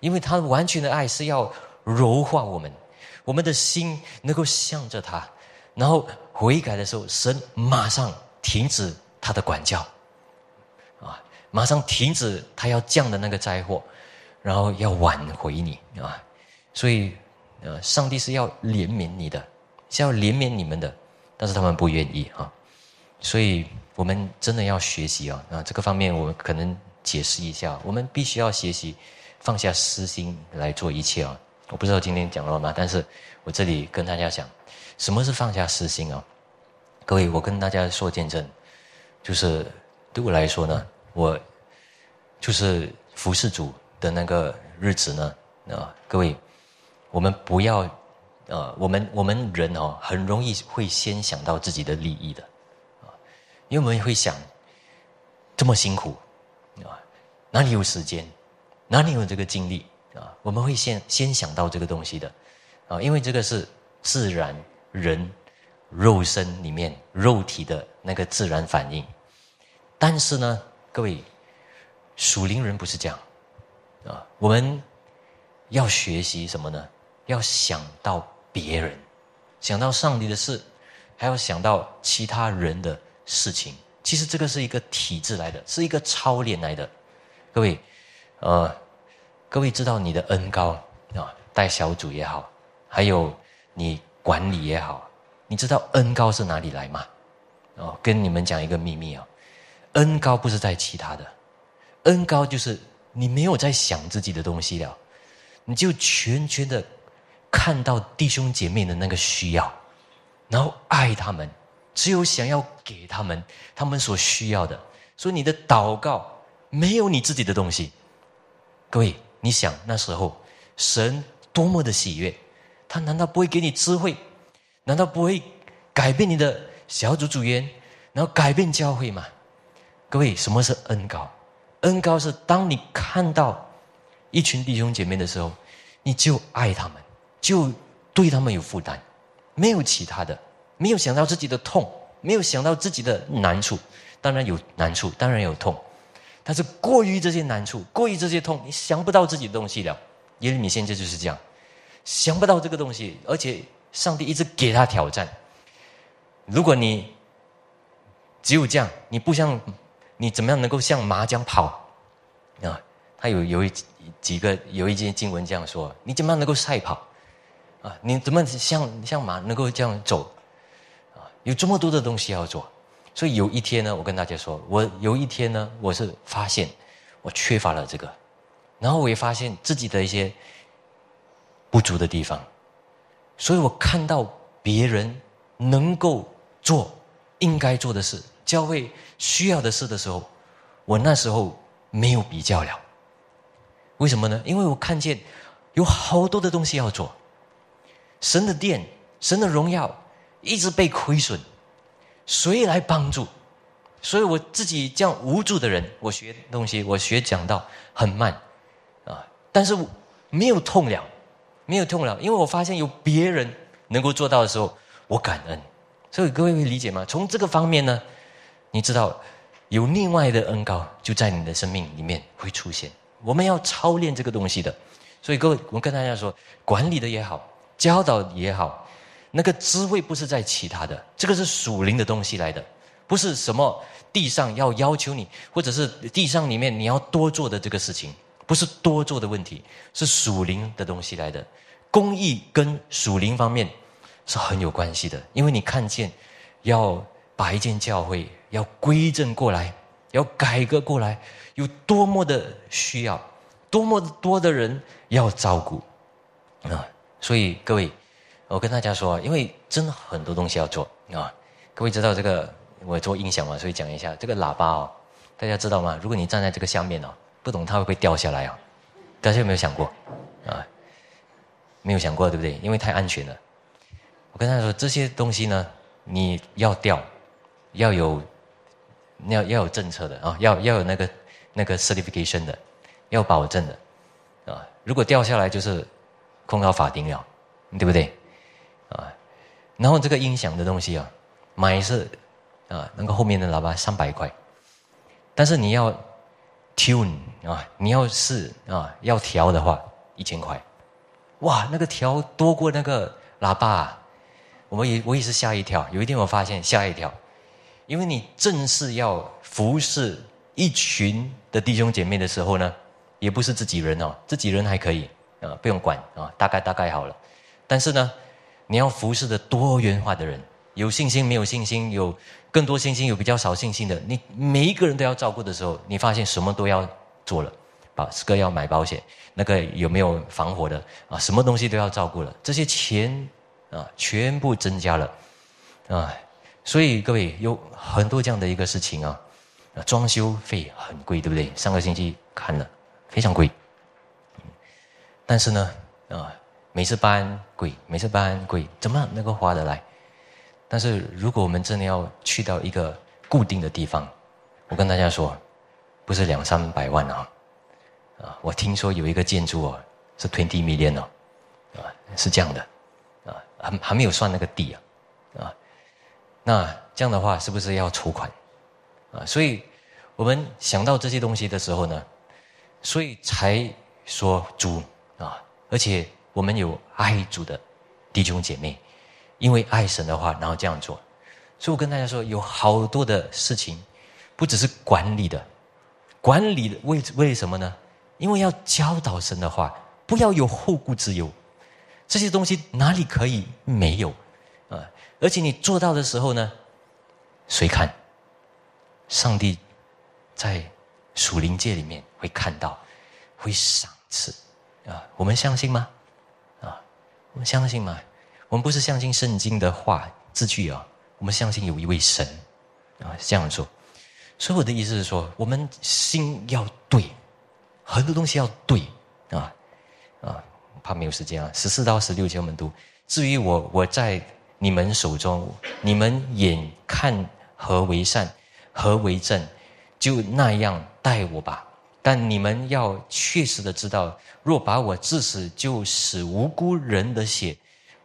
因为他完全的爱是要柔化我们，我们的心能够向着他，然后悔改的时候，神马上停止。他的管教，啊，马上停止他要降的那个灾祸，然后要挽回你啊，所以，呃，上帝是要怜悯你的，是要怜悯你们的，但是他们不愿意啊，所以我们真的要学习啊，啊，这个方面我们可能解释一下，我们必须要学习放下私心来做一切啊，我不知道今天讲了吗？但是我这里跟大家讲，什么是放下私心啊？各位，我跟大家说见证。就是对我来说呢，我就是服侍主的那个日子呢，啊，各位，我们不要，呃，我们我们人哦，很容易会先想到自己的利益的，啊，因为我们会想，这么辛苦，啊，哪里有时间，哪里有这个精力啊？我们会先先想到这个东西的，啊，因为这个是自然人肉身里面肉体的那个自然反应。但是呢，各位，属灵人不是这样，啊，我们要学习什么呢？要想到别人，想到上帝的事，还要想到其他人的事情。其实这个是一个体制来的，是一个操练来的。各位，呃，各位知道你的恩高啊，带小组也好，还有你管理也好，你知道恩高是哪里来吗？哦，跟你们讲一个秘密啊，恩高不是在其他的，恩高就是你没有在想自己的东西了，你就全全的。看到弟兄姐妹的那个需要，然后爱他们，只有想要给他们他们所需要的。所以你的祷告没有你自己的东西。各位，你想那时候神多么的喜悦，他难道不会给你智慧？难道不会改变你的小组组员，然后改变教会吗？各位，什么是恩高？恩高是当你看到一群弟兄姐妹的时候，你就爱他们。就对他们有负担，没有其他的，没有想到自己的痛，没有想到自己的难处，当然有难处，当然有痛，但是过于这些难处，过于这些痛，你想不到自己的东西了。耶利米现在就是这样，想不到这个东西，而且上帝一直给他挑战。如果你只有这样，你不像你怎么样能够像麻将跑啊？他有有一几个有一节经文这样说：你怎么样能够赛跑？啊，你怎么像像马能够这样走？啊，有这么多的东西要做，所以有一天呢，我跟大家说，我有一天呢，我是发现我缺乏了这个，然后我也发现自己的一些不足的地方，所以我看到别人能够做应该做的事，教会需要的事的时候，我那时候没有比较了。为什么呢？因为我看见有好多的东西要做。神的殿，神的荣耀一直被亏损，谁来帮助？所以我自己这样无助的人，我学东西，我学讲道很慢啊，但是没有痛了，没有痛了，因为我发现有别人能够做到的时候，我感恩。所以各位会理解吗？从这个方面呢，你知道有另外的恩高就在你的生命里面会出现。我们要操练这个东西的，所以各位，我跟大家说，管理的也好。教导也好，那个智慧不是在其他的，这个是属灵的东西来的，不是什么地上要要求你，或者是地上里面你要多做的这个事情，不是多做的问题，是属灵的东西来的。公益跟属灵方面是很有关系的，因为你看见要把一间教会要归正过来，要改革过来，有多么的需要，多么多的人要照顾啊。所以各位，我跟大家说，因为真的很多东西要做啊。各位知道这个我做音响嘛，所以讲一下这个喇叭哦，大家知道吗？如果你站在这个下面哦，不懂它会不会掉下来啊？大家有没有想过啊？没有想过对不对？因为太安全了。我跟大家说，这些东西呢，你要掉，要有要要有政策的啊，要要有那个那个 certification 的，要保证的啊。如果掉下来就是。控告法庭了，对不对？啊，然后这个音响的东西啊，买是啊，那个后面的喇叭三百块，但是你要 tune 啊，你要试啊，要调的话一千块，哇，那个调多过那个喇叭，我也我也是吓一跳。有一天我发现吓一跳，因为你正式要服侍一群的弟兄姐妹的时候呢，也不是自己人哦，自己人还可以。啊，不用管啊，大概大概好了。但是呢，你要服侍的多元化的人，有信心没有信心，有更多信心有比较少信心的，你每一个人都要照顾的时候，你发现什么都要做了，把这个要买保险，那个有没有防火的啊，什么东西都要照顾了，这些钱啊全部增加了啊，所以各位有很多这样的一个事情啊，装修费很贵，对不对？上个星期看了，非常贵。但是呢，啊，每次搬贵，每次搬贵，怎么能够划得来？但是如果我们真的要去到一个固定的地方，我跟大家说，不是两三百万啊，啊，我听说有一个建筑哦，是 twenty million 哦，啊，是这样的，啊，还还没有算那个地，啊，那这样的话是不是要筹款？啊，所以我们想到这些东西的时候呢，所以才说主啊，而且我们有爱主的弟兄姐妹。因为爱神的话，然后这样做，所以我跟大家说，有好多的事情，不只是管理的，管理的为为什么呢？因为要教导神的话，不要有后顾之忧，这些东西哪里可以没有？而且你做到的时候呢，谁看？上帝在属灵界里面会看到，会赏赐啊！我们相信吗？啊，我们相信吗？我们不是相信圣经的话字句啊，我们相信有一位神啊，这样做。所以我的意思是说，我们心要对，很多东西要对啊啊！怕没有时间啊，十四到十六节我们读。至于我，我在你们手中，你们眼看何为善，何为正，就那样待我吧。但你们要确实的知道，若把我致死，就使无辜人的血。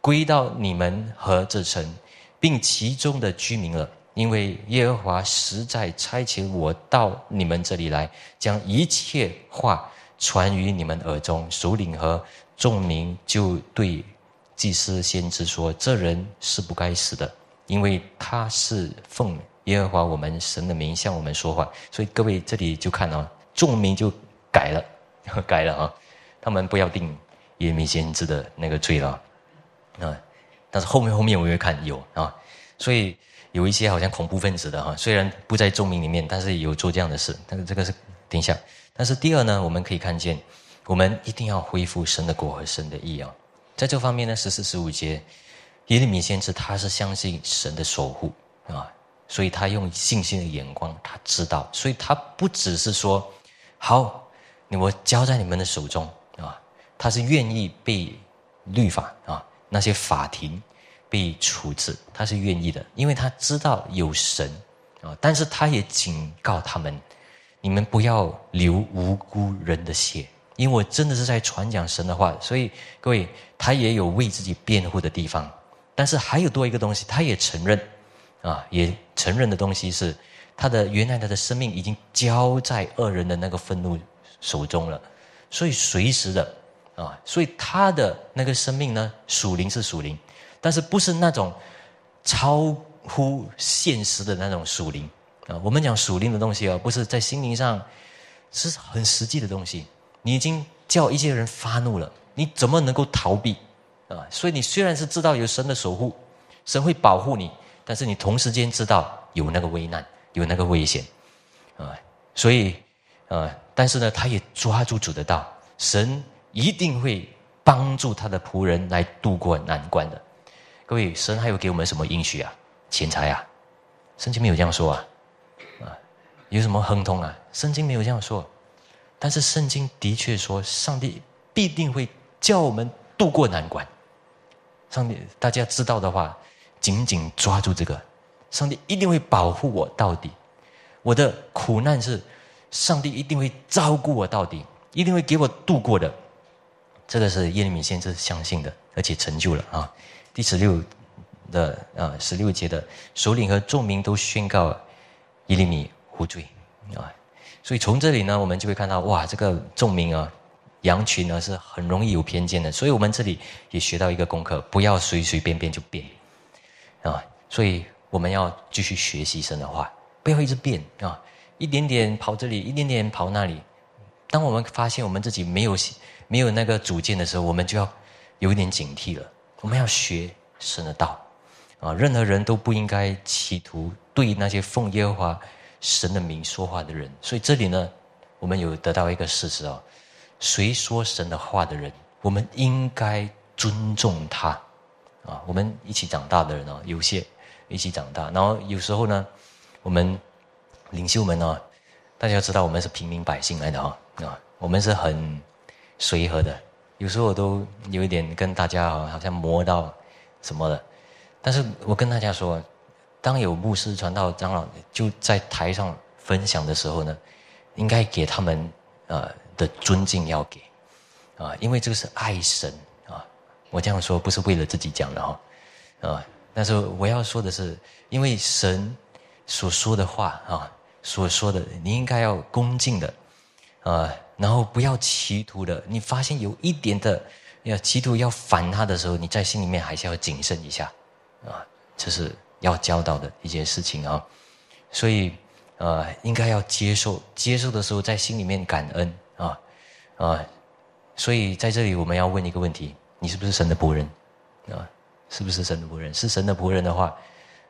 归到你们和这城，并其中的居民了，因为耶和华实在差遣我到你们这里来，将一切话传于你们耳中。首领和众民就对祭司先知说：“这人是不该死的，因为他是奉耶和华我们神的名向我们说话。”所以各位这里就看啊，众民就改了，改了啊，他们不要定耶米先知的那个罪了。啊，但是后面后面我会看有啊，所以有一些好像恐怖分子的哈，虽然不在众民里面，但是有做这样的事。但是这个是等一下。但是第二呢，我们可以看见，我们一定要恢复神的国和神的意啊。在这方面呢，十四十五节，耶利米先知他是相信神的守护啊，所以他用信心的眼光，他知道，所以他不只是说好，我交在你们的手中啊，他是愿意被律法啊。那些法庭被处置，他是愿意的，因为他知道有神啊。但是他也警告他们：你们不要流无辜人的血，因为我真的是在传讲神的话。所以各位，他也有为自己辩护的地方。但是还有多一个东西，他也承认啊，也承认的东西是他的原来他的生命已经交在恶人的那个愤怒手中了，所以随时的。啊，所以他的那个生命呢，属灵是属灵，但是不是那种超乎现实的那种属灵啊。我们讲属灵的东西啊，不是在心灵上是很实际的东西。你已经叫一些人发怒了，你怎么能够逃避啊？所以你虽然是知道有神的守护，神会保护你，但是你同时间知道有那个危难，有那个危险啊。所以啊，但是呢，他也抓住主的道，神。一定会帮助他的仆人来度过难关的。各位，神还有给我们什么应许啊？钱财啊？圣经没有这样说啊！啊，有什么亨通啊？圣经没有这样说。但是圣经的确说，上帝必定会叫我们度过难关。上帝，大家知道的话，紧紧抓住这个。上帝一定会保护我到底。我的苦难是，上帝一定会照顾我到底，一定会给我度过的。这个是耶利米先知相信的，而且成就了啊。第十六的啊十六节的首领和众民都宣告耶利米无罪啊。所以从这里呢，我们就会看到哇，这个众民啊，羊群呢是很容易有偏见的。所以我们这里也学到一个功课，不要随随便便就变啊。所以我们要继续学习神的话，不要一直变啊，一点点跑这里，一点点跑那里。当我们发现我们自己没有。没有那个主见的时候，我们就要有一点警惕了。我们要学神的道啊！任何人都不应该企图对那些奉耶和华神的名说话的人。所以这里呢，我们有得到一个事实啊：谁说神的话的人，我们应该尊重他啊！我们一起长大的人啊，有些一起长大，然后有时候呢，我们领袖们呢，大家要知道，我们是平民百姓来的啊啊，我们是很。随和的，有时候我都有一点跟大家好像磨到什么的，但是我跟大家说，当有牧师传道长老就在台上分享的时候呢，应该给他们呃的尊敬要给啊，因为这个是爱神啊。我这样说不是为了自己讲的哈啊，但是我要说的是，因为神所说的话啊，所说的你应该要恭敬的啊。然后不要企图的，你发现有一点的要企图要反他的时候，你在心里面还是要谨慎一下，啊，这是要教导的一件事情啊。所以，呃，应该要接受，接受的时候在心里面感恩啊，啊。所以在这里我们要问一个问题：你是不是神的仆人？啊，是不是神的仆人？是神的仆人的话，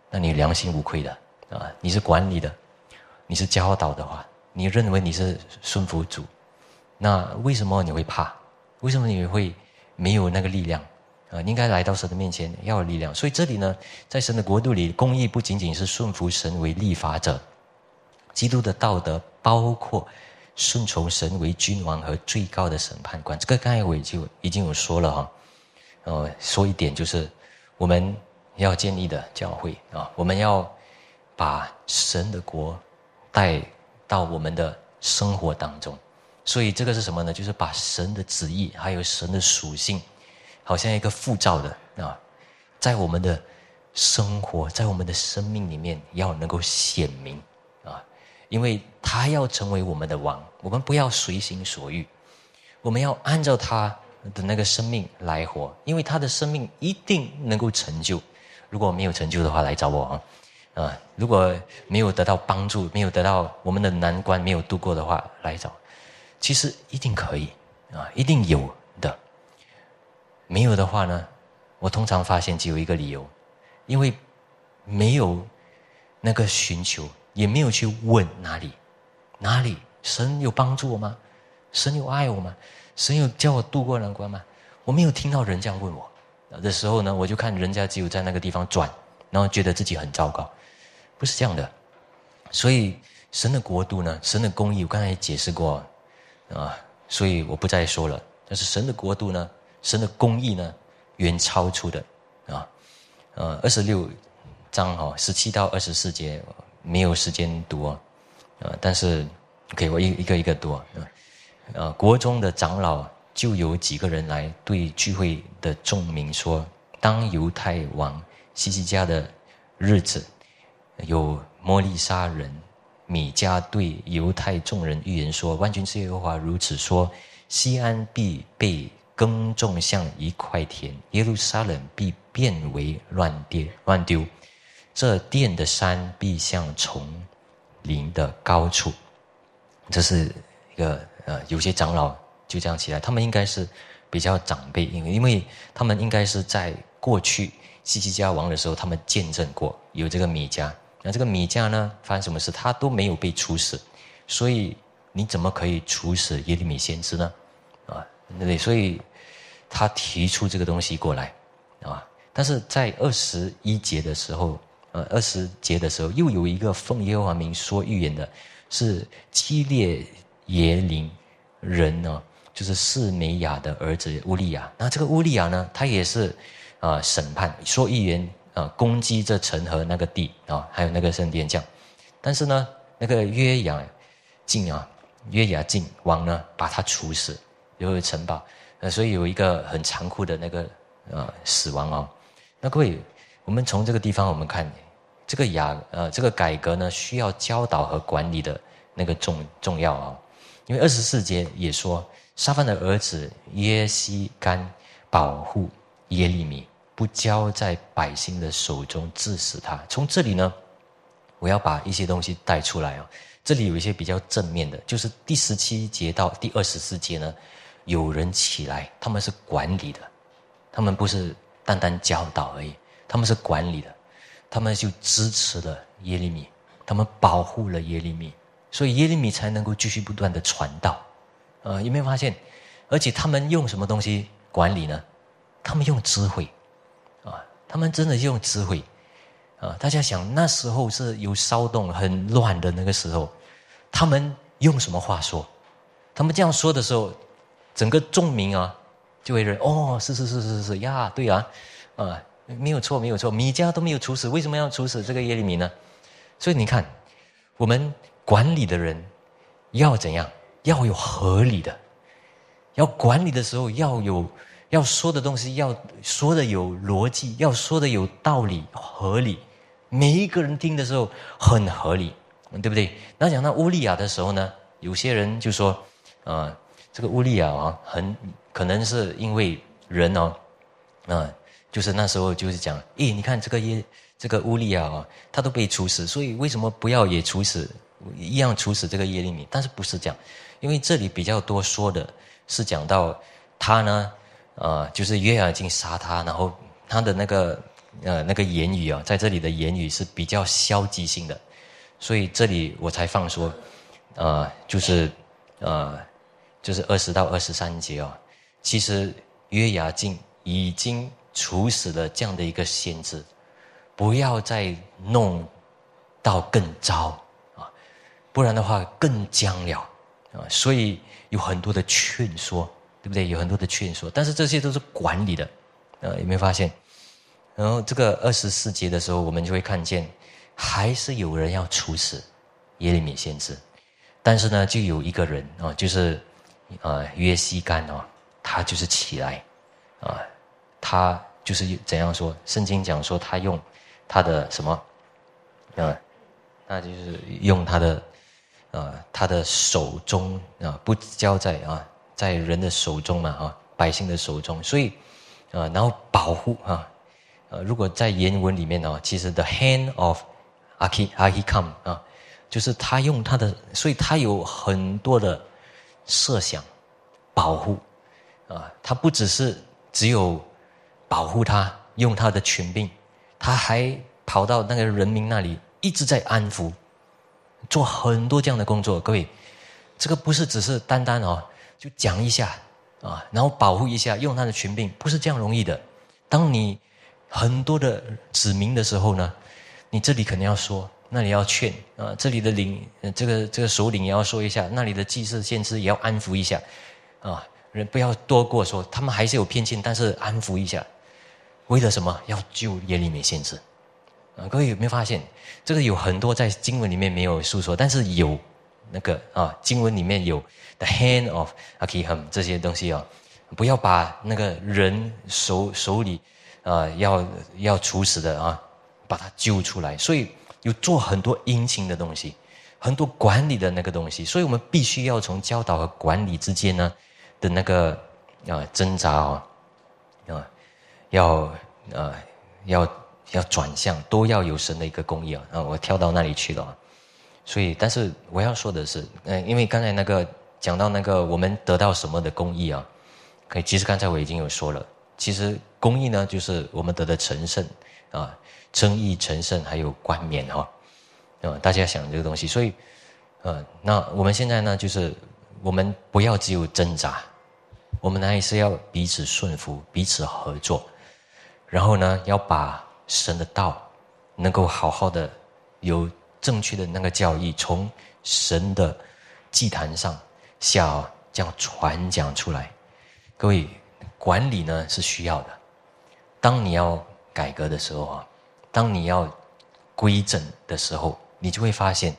那你良心无愧的啊。你是管理的，你是教导的话，你认为你是顺服主。那为什么你会怕？为什么你会没有那个力量？啊，应该来到神的面前要有力量。所以这里呢，在神的国度里，公义不仅仅是顺服神为立法者，基督的道德包括顺从神为君王和最高的审判官。这个刚才我就已经有说了哈。呃，说一点就是，我们要建立的教会啊，我们要把神的国带到我们的生活当中。所以这个是什么呢？就是把神的旨意还有神的属性，好像一个复照的啊，在我们的生活在我们的生命里面要能够显明啊，因为他要成为我们的王，我们不要随心所欲，我们要按照他的那个生命来活，因为他的生命一定能够成就。如果没有成就的话，来找我啊！啊，如果没有得到帮助，没有得到我们的难关没有度过的话，来找。其实一定可以啊，一定有的。没有的话呢，我通常发现只有一个理由，因为没有那个寻求，也没有去问哪里，哪里神有帮助我吗？神有爱我吗？神有叫我度过难关吗？我没有听到人这样问我的时候呢，我就看人家只有在那个地方转，然后觉得自己很糟糕，不是这样的。所以神的国度呢，神的公义，我刚才也解释过。啊，所以我不再说了。但是神的国度呢，神的公义呢，远超出的啊。呃，二十六章哈，十七到二十四节没有时间读啊。呃，但是，OK，我一一个一个读啊。呃，国中的长老就有几个人来对聚会的众民说：当犹太王西西家的日子，有摩利沙人。米迦对犹太众人预言说：“万军之耶和华如此说：西安必被耕种像一块田，耶路撒冷必变为乱跌乱丢。这殿的山必像丛林的高处。”这是一个呃，有些长老就这样起来，他们应该是比较长辈，因为因为他们应该是在过去西西家王的时候，他们见证过有这个米迦。那这个米迦呢？发生什么事？他都没有被处死，所以你怎么可以处死耶利米先知呢？啊，对，所以他提出这个东西过来，啊，但是在二十一节的时候，呃，二十节的时候，又有一个奉耶和华名说预言的，是基列耶林人呢，就是示美雅的儿子乌利亚。那这个乌利亚呢，他也是啊，审判说预言。啊，攻击这城和那个地啊，还有那个圣殿将，但是呢，那个约雅敬啊，约雅敬王呢，把他处死，留有城堡，呃，所以有一个很残酷的那个呃死亡哦。那各位，我们从这个地方我们看，这个雅呃这个改革呢，需要教导和管理的那个重重要啊，因为二十四节也说，沙番的儿子耶西干保护耶利米。不交在百姓的手中，致死他。从这里呢，我要把一些东西带出来啊。这里有一些比较正面的，就是第十七节到第二十四节呢，有人起来，他们是管理的，他们不是单单教导而已，他们是管理的，他们就支持了耶利米，他们保护了耶利米，所以耶利米才能够继续不断的传道。呃，有没有发现？而且他们用什么东西管理呢？他们用智慧。啊他们真的用智慧，啊！大家想那时候是有骚动、很乱的那个时候，他们用什么话说？他们这样说的时候，整个众民啊，就会认哦，是是是是是呀，对啊，啊，没有错没有错，米迦都没有处死，为什么要处死这个耶利米呢？所以你看，我们管理的人要怎样？要有合理的，要管理的时候要有要说的东西，要说的有逻辑，要说的有道理、合理。每一个人听的时候很合理，对不对？那讲到乌利亚的时候呢，有些人就说，啊，这个乌利亚啊，很可能是因为人哦，啊，就是那时候就是讲，诶，你看这个耶，这个乌利亚啊，他都被处死，所以为什么不要也处死，一样处死这个耶利米？但是不是这样？因为这里比较多说的是讲到他呢，呃，就是约雅金杀他，然后他的那个呃那个言语啊，在这里的言语是比较消极性的，所以这里我才放说，呃，就是呃，就是二十到二十三节哦，其实约雅金已经处死了这样的一个先知，不要再弄到更糟啊，不然的话更僵了。啊，所以有很多的劝说，对不对？有很多的劝说，但是这些都是管理的，呃，有没有发现？然后这个二十四节的时候，我们就会看见，还是有人要处死耶利米先知，但是呢，就有一个人啊，就是啊约西干哦，他就是起来，啊，他就是怎样说？圣经讲说他用他的什么？啊，那就是用他的。啊，他的手中啊，不交在啊，在人的手中嘛，啊，百姓的手中，所以啊，然后保护啊，呃，如果在原文里面呢，其实 the hand of Aki Akikam 啊，就是他用他的，所以他有很多的设想保护啊，他不只是只有保护他，用他的权柄，他还跑到那个人民那里，一直在安抚。做很多这样的工作，各位，这个不是只是单单哦，就讲一下啊，然后保护一下，用他的权柄，不是这样容易的。当你很多的指明的时候呢，你这里肯定要说，那里要劝啊，这里的领，这个这个首领也要说一下，那里的祭祀先知也要安抚一下啊，人不要多过说，他们还是有偏见，但是安抚一下，为了什么？要救耶利米先知。啊，各位有没有发现，这个有很多在经文里面没有诉说，但是有那个啊，经文里面有 the hand of Akiham 这些东西啊，不要把那个人手手里啊要要处死的啊，把他揪出来。所以有做很多殷勤的东西，很多管理的那个东西，所以我们必须要从教导和管理之间呢的那个啊挣扎啊啊要啊要。要转向，都要有神的一个公义啊！啊，我跳到那里去了。所以，但是我要说的是，嗯，因为刚才那个讲到那个我们得到什么的公义啊？可以，其实刚才我已经有说了，其实公义呢，就是我们得的成圣啊，称义成圣，还有冠冕哈。啊，大家想这个东西，所以，呃，那我们现在呢，就是我们不要只有挣扎，我们呢也是要彼此顺服，彼此合作，然后呢，要把。神的道能够好好的有正确的那个教义，从神的祭坛上下这样传讲出来。各位，管理呢是需要的。当你要改革的时候啊，当你要规正的时候，你就会发现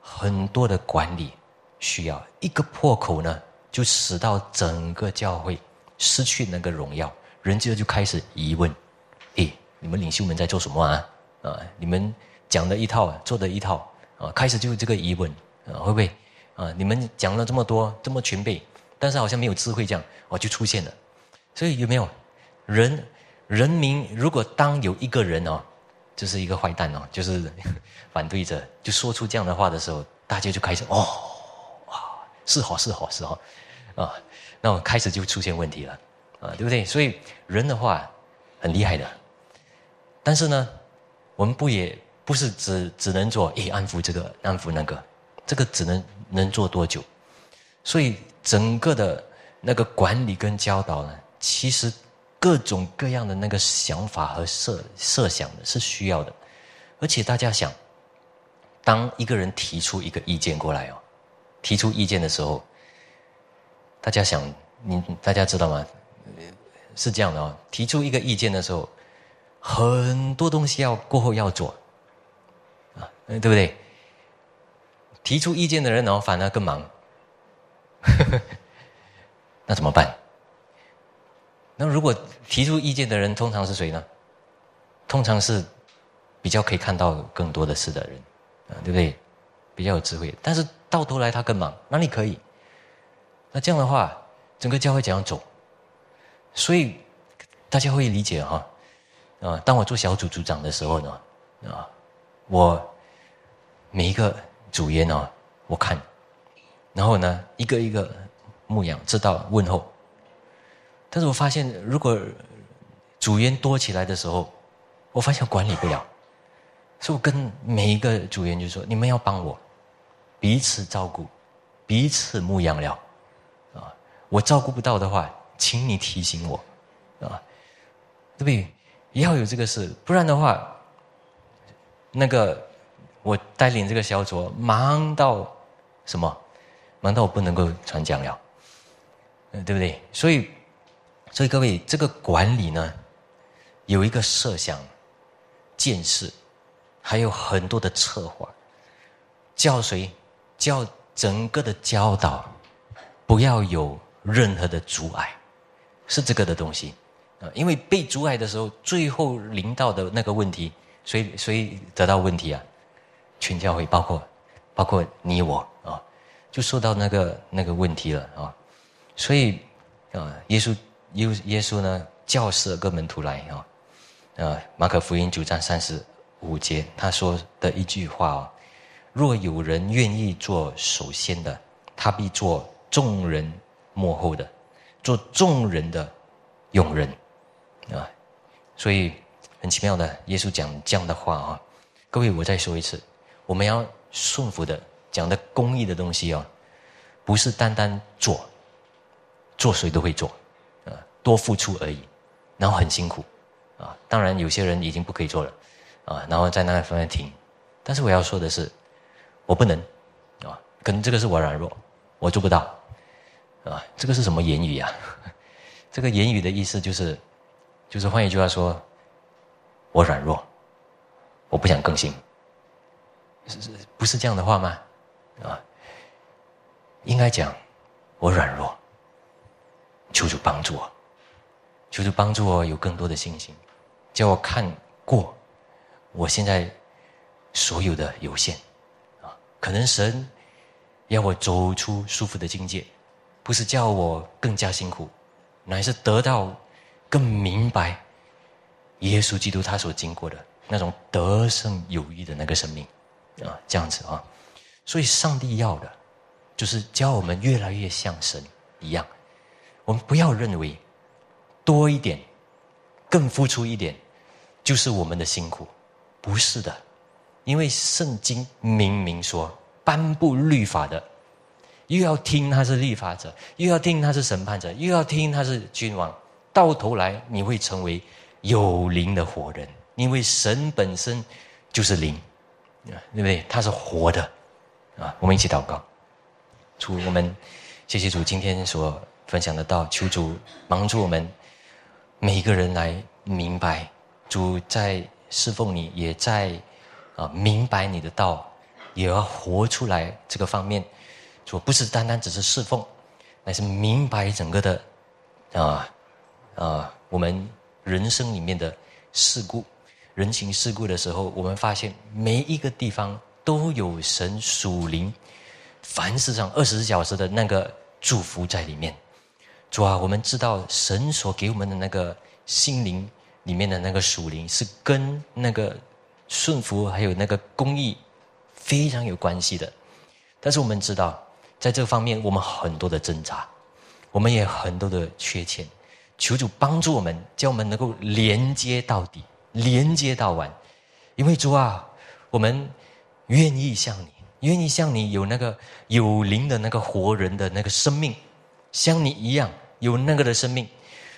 很多的管理需要一个破口呢，就使到整个教会失去那个荣耀，人就就开始疑问：诶。你们领袖们在做什么啊？啊，你们讲的一套，做的一套，啊，开始就是这个疑问，啊，会不会？啊，你们讲了这么多，这么全备，但是好像没有智慧，这样，哦，就出现了。所以有没有人人民？如果当有一个人哦，就是一个坏蛋哦，就是反对者，就说出这样的话的时候，大家就开始哦，哇，是好是好是好，啊，那我开始就出现问题了，啊，对不对？所以人的话很厉害的。但是呢，我们不也不是只只能做诶安抚这个安抚那个，这个只能能做多久？所以整个的那个管理跟教导呢，其实各种各样的那个想法和设设想的是需要的。而且大家想，当一个人提出一个意见过来哦，提出意见的时候，大家想，你大家知道吗？是这样的哦，提出一个意见的时候，很多东西要过后要做，啊，对不对？提出意见的人然后，反而更忙，那怎么办？那如果提出意见的人通常是谁呢？通常是比较可以看到更多的事的人，啊，对不对？比较有智慧，但是到头来他更忙，哪里可以？那这样的话，整个教会怎样走？所以大家会理解哈，啊，当我做小组组长的时候呢，啊，我每一个组员呢，我看，然后呢，一个一个牧养，知道问候。但是我发现，如果组员多起来的时候，我发现管理不了，所以我跟每一个组员就说：你们要帮我彼此照顾，彼此牧养了，啊，我照顾不到的话。请你提醒我，啊，对不对？要有这个事，不然的话，那个我带领这个小组忙到什么？忙到我不能够传讲了，嗯，对不对？所以，所以各位，这个管理呢，有一个设想、见识，还有很多的策划，教谁？教整个的教导，不要有任何的阻碍。是这个的东西，啊，因为被阻碍的时候，最后临到的那个问题，谁谁得到问题啊？全教会，包括包括你我啊，就受到那个那个问题了啊。所以啊，耶稣耶耶稣呢，教十二个门徒来啊，啊，马可福音九章三十五节他说的一句话哦：若有人愿意做首先的，他必做众人幕后的。做众人的用人啊，所以很奇妙的，耶稣讲这样的话啊。各位，我再说一次，我们要顺服的讲的公益的东西啊，不是单单做，做谁都会做，多付出而已，然后很辛苦啊。当然，有些人已经不可以做了啊，然后在那个方面停。但是我要说的是，我不能啊，可能这个是我软弱，我做不到。啊，这个是什么言语呀？这个言语的意思就是，就是换一句话说，我软弱，我不想更新，是是不是这样的话吗？啊，应该讲我软弱，求主帮助我，求主帮助我有更多的信心，叫我看过我现在所有的有限，啊，可能神要我走出舒服的境界。不是叫我更加辛苦，乃是得到更明白耶稣基督他所经过的那种得胜有余的那个生命啊，这样子啊。所以上帝要的，就是教我们越来越像神一样。我们不要认为多一点、更付出一点就是我们的辛苦，不是的。因为圣经明明说，颁布律法的。又要听他是立法者，又要听他是审判者，又要听他是君王，到头来你会成为有灵的活人，因为神本身就是灵，啊对不对？他是活的，啊！我们一起祷告，主我们谢谢主今天所分享的道，求主帮助我们每一个人来明白，主在侍奉你，也在啊明白你的道，也要活出来这个方面。说不是单单只是侍奉，乃是明白整个的啊啊，我们人生里面的事故、人情世故的时候，我们发现每一个地方都有神属灵，凡事上二十四小时的那个祝福在里面。主啊，我们知道神所给我们的那个心灵里面的那个属灵，是跟那个顺服还有那个公义非常有关系的。但是我们知道。在这方面，我们很多的挣扎，我们也很多的缺欠，求主帮助我们，叫我们能够连接到底，连接到完。因为主啊，我们愿意向你，愿意向你有那个有灵的那个活人的那个生命，像你一样有那个的生命。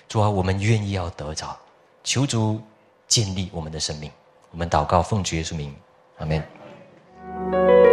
主啊，我们愿意要得着，求主建立我们的生命。我们祷告，奉主耶稣名，阿门。